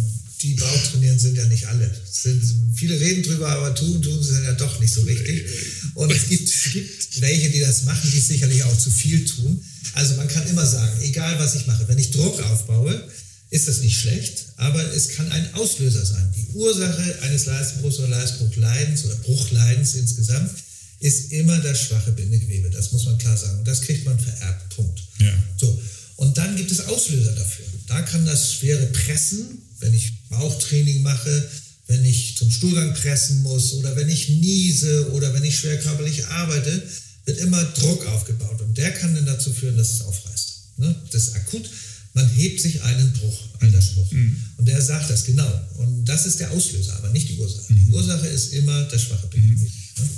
die Bauch trainieren, sind ja nicht alle. Sind, viele reden drüber, aber tun, tun sie ja doch nicht so richtig. Und es gibt, es gibt welche, die das machen, die sicherlich auch zu viel tun. Also man kann immer sagen, egal was ich mache, wenn ich Druck aufbaue, ist das nicht schlecht, aber es kann ein Auslöser sein. Die Ursache eines Leistenbruchs oder Leistenbruchleidens oder Bruchleidens insgesamt ist immer das schwache Bindegewebe. Das muss man klar sagen. Und das kriegt man vererbt. Punkt. Ja. So. Und dann gibt es Auslöser dafür. Da kann das schwere Pressen, wenn ich Bauchtraining mache, wenn ich zum Stuhlgang pressen muss oder wenn ich niese oder wenn ich schwer körperlich arbeite, wird immer Druck aufgebaut. Und der kann dann dazu führen, dass es aufreißt. Ne? Das ist akut man hebt sich einen Bruch, alter Spruch. Mhm. Und der sagt das genau. Und das ist der Auslöser, aber nicht die Ursache. Mhm. Die Ursache ist immer das schwache Bindegewebe. Mhm. Ne?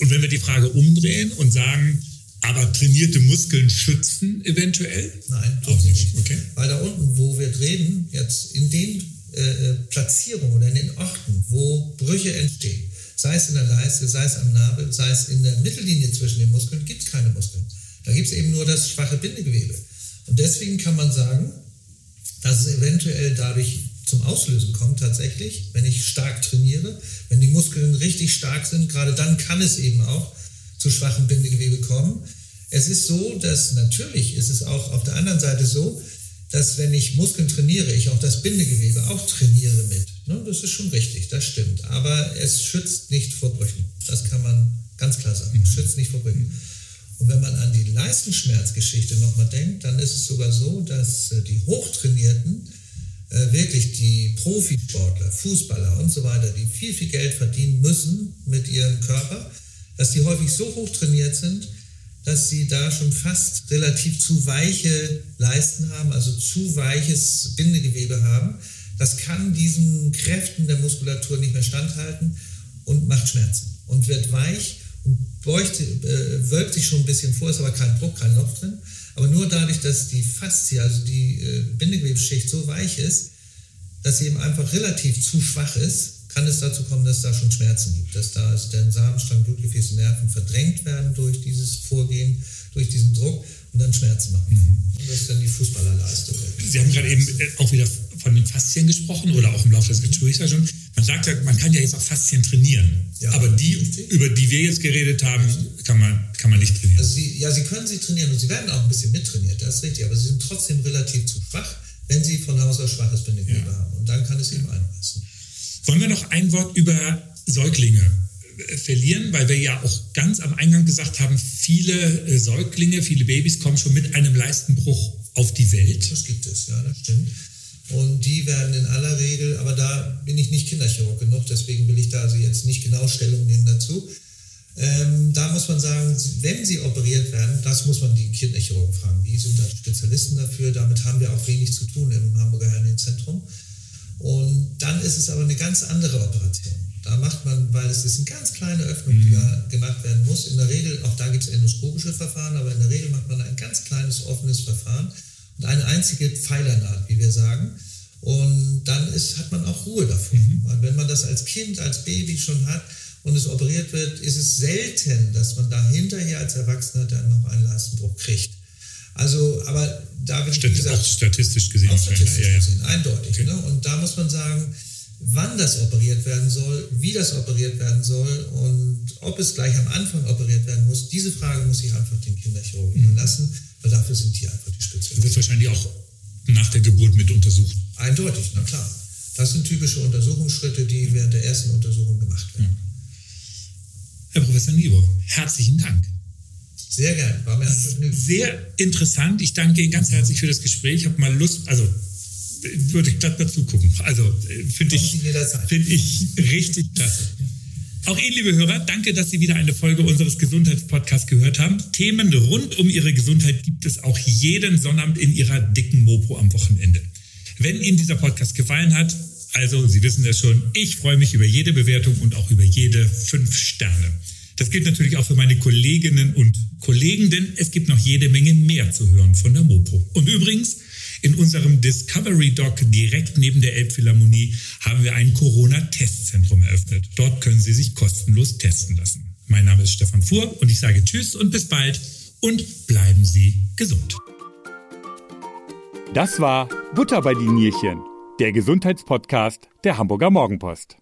Und wenn wir die Frage umdrehen und sagen, aber trainierte Muskeln schützen eventuell? Nein, auch nicht. Okay. Weil da unten, wo wir reden, jetzt in den äh, äh, Platzierungen oder in den Orten, wo Brüche entstehen, sei es in der Leiste, sei es am Nabel, sei es in der Mittellinie zwischen den Muskeln, gibt es keine Muskeln. Da gibt es eben nur das schwache Bindegewebe. Und deswegen kann man sagen, dass es eventuell dadurch zum Auslösen kommt tatsächlich, wenn ich stark trainiere, wenn die Muskeln richtig stark sind, gerade dann kann es eben auch zu schwachem Bindegewebe kommen. Es ist so, dass natürlich ist es auch auf der anderen Seite so, dass wenn ich Muskeln trainiere, ich auch das Bindegewebe auch trainiere mit. Ne, das ist schon richtig, das stimmt. Aber es schützt nicht vor Brüchen. Das kann man ganz klar sagen. Es schützt nicht vor Brüchen. Und wenn man an die Leistenschmerzgeschichte nochmal denkt, dann ist es sogar so, dass äh, die Hochtrainierten, äh, wirklich die Profisportler, Fußballer und so weiter, die viel, viel Geld verdienen müssen mit ihrem Körper, dass die häufig so hoch trainiert sind, dass sie da schon fast relativ zu weiche Leisten haben, also zu weiches Bindegewebe haben. Das kann diesen Kräften der Muskulatur nicht mehr standhalten und macht Schmerzen und wird weich beugt, äh, wölbt sich schon ein bisschen vor, ist aber kein Bruch, kein Loch drin. Aber nur dadurch, dass die Faszie, also die äh, Bindegewebsschicht so weich ist, dass sie eben einfach relativ zu schwach ist, kann es dazu kommen, dass es da schon Schmerzen gibt, dass da also der Samenstrang, Blutgefäße, Nerven verdrängt werden durch dieses Vorgehen, durch diesen Druck und dann Schmerzen machen. Mhm. Und das ist dann die Fußballerleistung. Sie haben gerade eben äh, auch wieder von den Faszien gesprochen oder auch im Laufe des Gesprächs schon. Man sagt ja, man kann ja jetzt auch Faszien trainieren. Ja, aber die, über die wir jetzt geredet haben, kann man, kann man nicht trainieren. Also sie, ja, sie können sie trainieren und sie werden auch ein bisschen mittrainiert, das ist richtig. Aber sie sind trotzdem relativ zu schwach, wenn sie von Haus aus schwaches Bindegewebe ja. haben. Und dann kann es eben einreißen. Wollen wir noch ein Wort über Säuglinge äh, verlieren, weil wir ja auch ganz am Eingang gesagt haben, viele äh, Säuglinge, viele Babys kommen schon mit einem Leistenbruch auf die Welt. Das gibt es, ja, das stimmt. Und die werden in aller Regel, aber da bin ich nicht Kinderchirurg genug, deswegen will ich da also jetzt nicht genau Stellung nehmen dazu. Ähm, da muss man sagen, wenn sie operiert werden, das muss man die Kinderchirurgen fragen. Die sind da Spezialisten dafür. Damit haben wir auch wenig zu tun im Hamburger Hernienzentrum. Und dann ist es aber eine ganz andere Operation. Da macht man, weil es ist eine ganz kleine Öffnung, die mhm. gemacht werden muss. In der Regel, auch da gibt es endoskopische Verfahren, aber in der Regel macht man ein ganz kleines offenes Verfahren eine einzige Pfeilernaht, wie wir sagen. Und dann ist, hat man auch Ruhe davon. Mhm. wenn man das als Kind, als Baby schon hat und es operiert wird, ist es selten, dass man da hinterher als Erwachsener dann noch einen Leistenbruch kriegt. Also, aber da wird Stat gesagt, auch statistisch gesehen, auch statistisch ja, ja. gesehen eindeutig. Okay. Ne? Und da muss man sagen, wann das operiert werden soll, wie das operiert werden soll und ob es gleich am Anfang operiert werden muss, diese Frage muss ich einfach den Kinderchirurgen mhm. überlassen, weil dafür sind die einfach die Spezialisten. Wird wahrscheinlich auch nach der Geburt mit untersucht. Eindeutig, na klar. Das sind typische Untersuchungsschritte, die während der ersten Untersuchung gemacht werden. Herr Professor Niebuhr, herzlichen Dank. Sehr gern, war mir Sehr interessant. Ich danke Ihnen ganz herzlich für das Gespräch. Ich habe mal Lust, also würde ich glatt dazu gucken. Also äh, finde ich, find ich richtig klasse. Auch Ihnen, liebe Hörer, danke, dass Sie wieder eine Folge unseres Gesundheitspodcasts gehört haben. Themen rund um Ihre Gesundheit gibt es auch jeden Sonnabend in Ihrer dicken Mopo am Wochenende. Wenn Ihnen dieser Podcast gefallen hat, also Sie wissen es schon, ich freue mich über jede Bewertung und auch über jede fünf Sterne. Das gilt natürlich auch für meine Kolleginnen und Kollegen, denn es gibt noch jede Menge mehr zu hören von der Mopo. Und übrigens, in unserem Discovery Dock direkt neben der Elbphilharmonie haben wir ein Corona-Testzentrum eröffnet. Dort können Sie sich kostenlos testen lassen. Mein Name ist Stefan Fuhr und ich sage Tschüss und bis bald und bleiben Sie gesund. Das war Butter bei die Nierchen, der Gesundheitspodcast der Hamburger Morgenpost.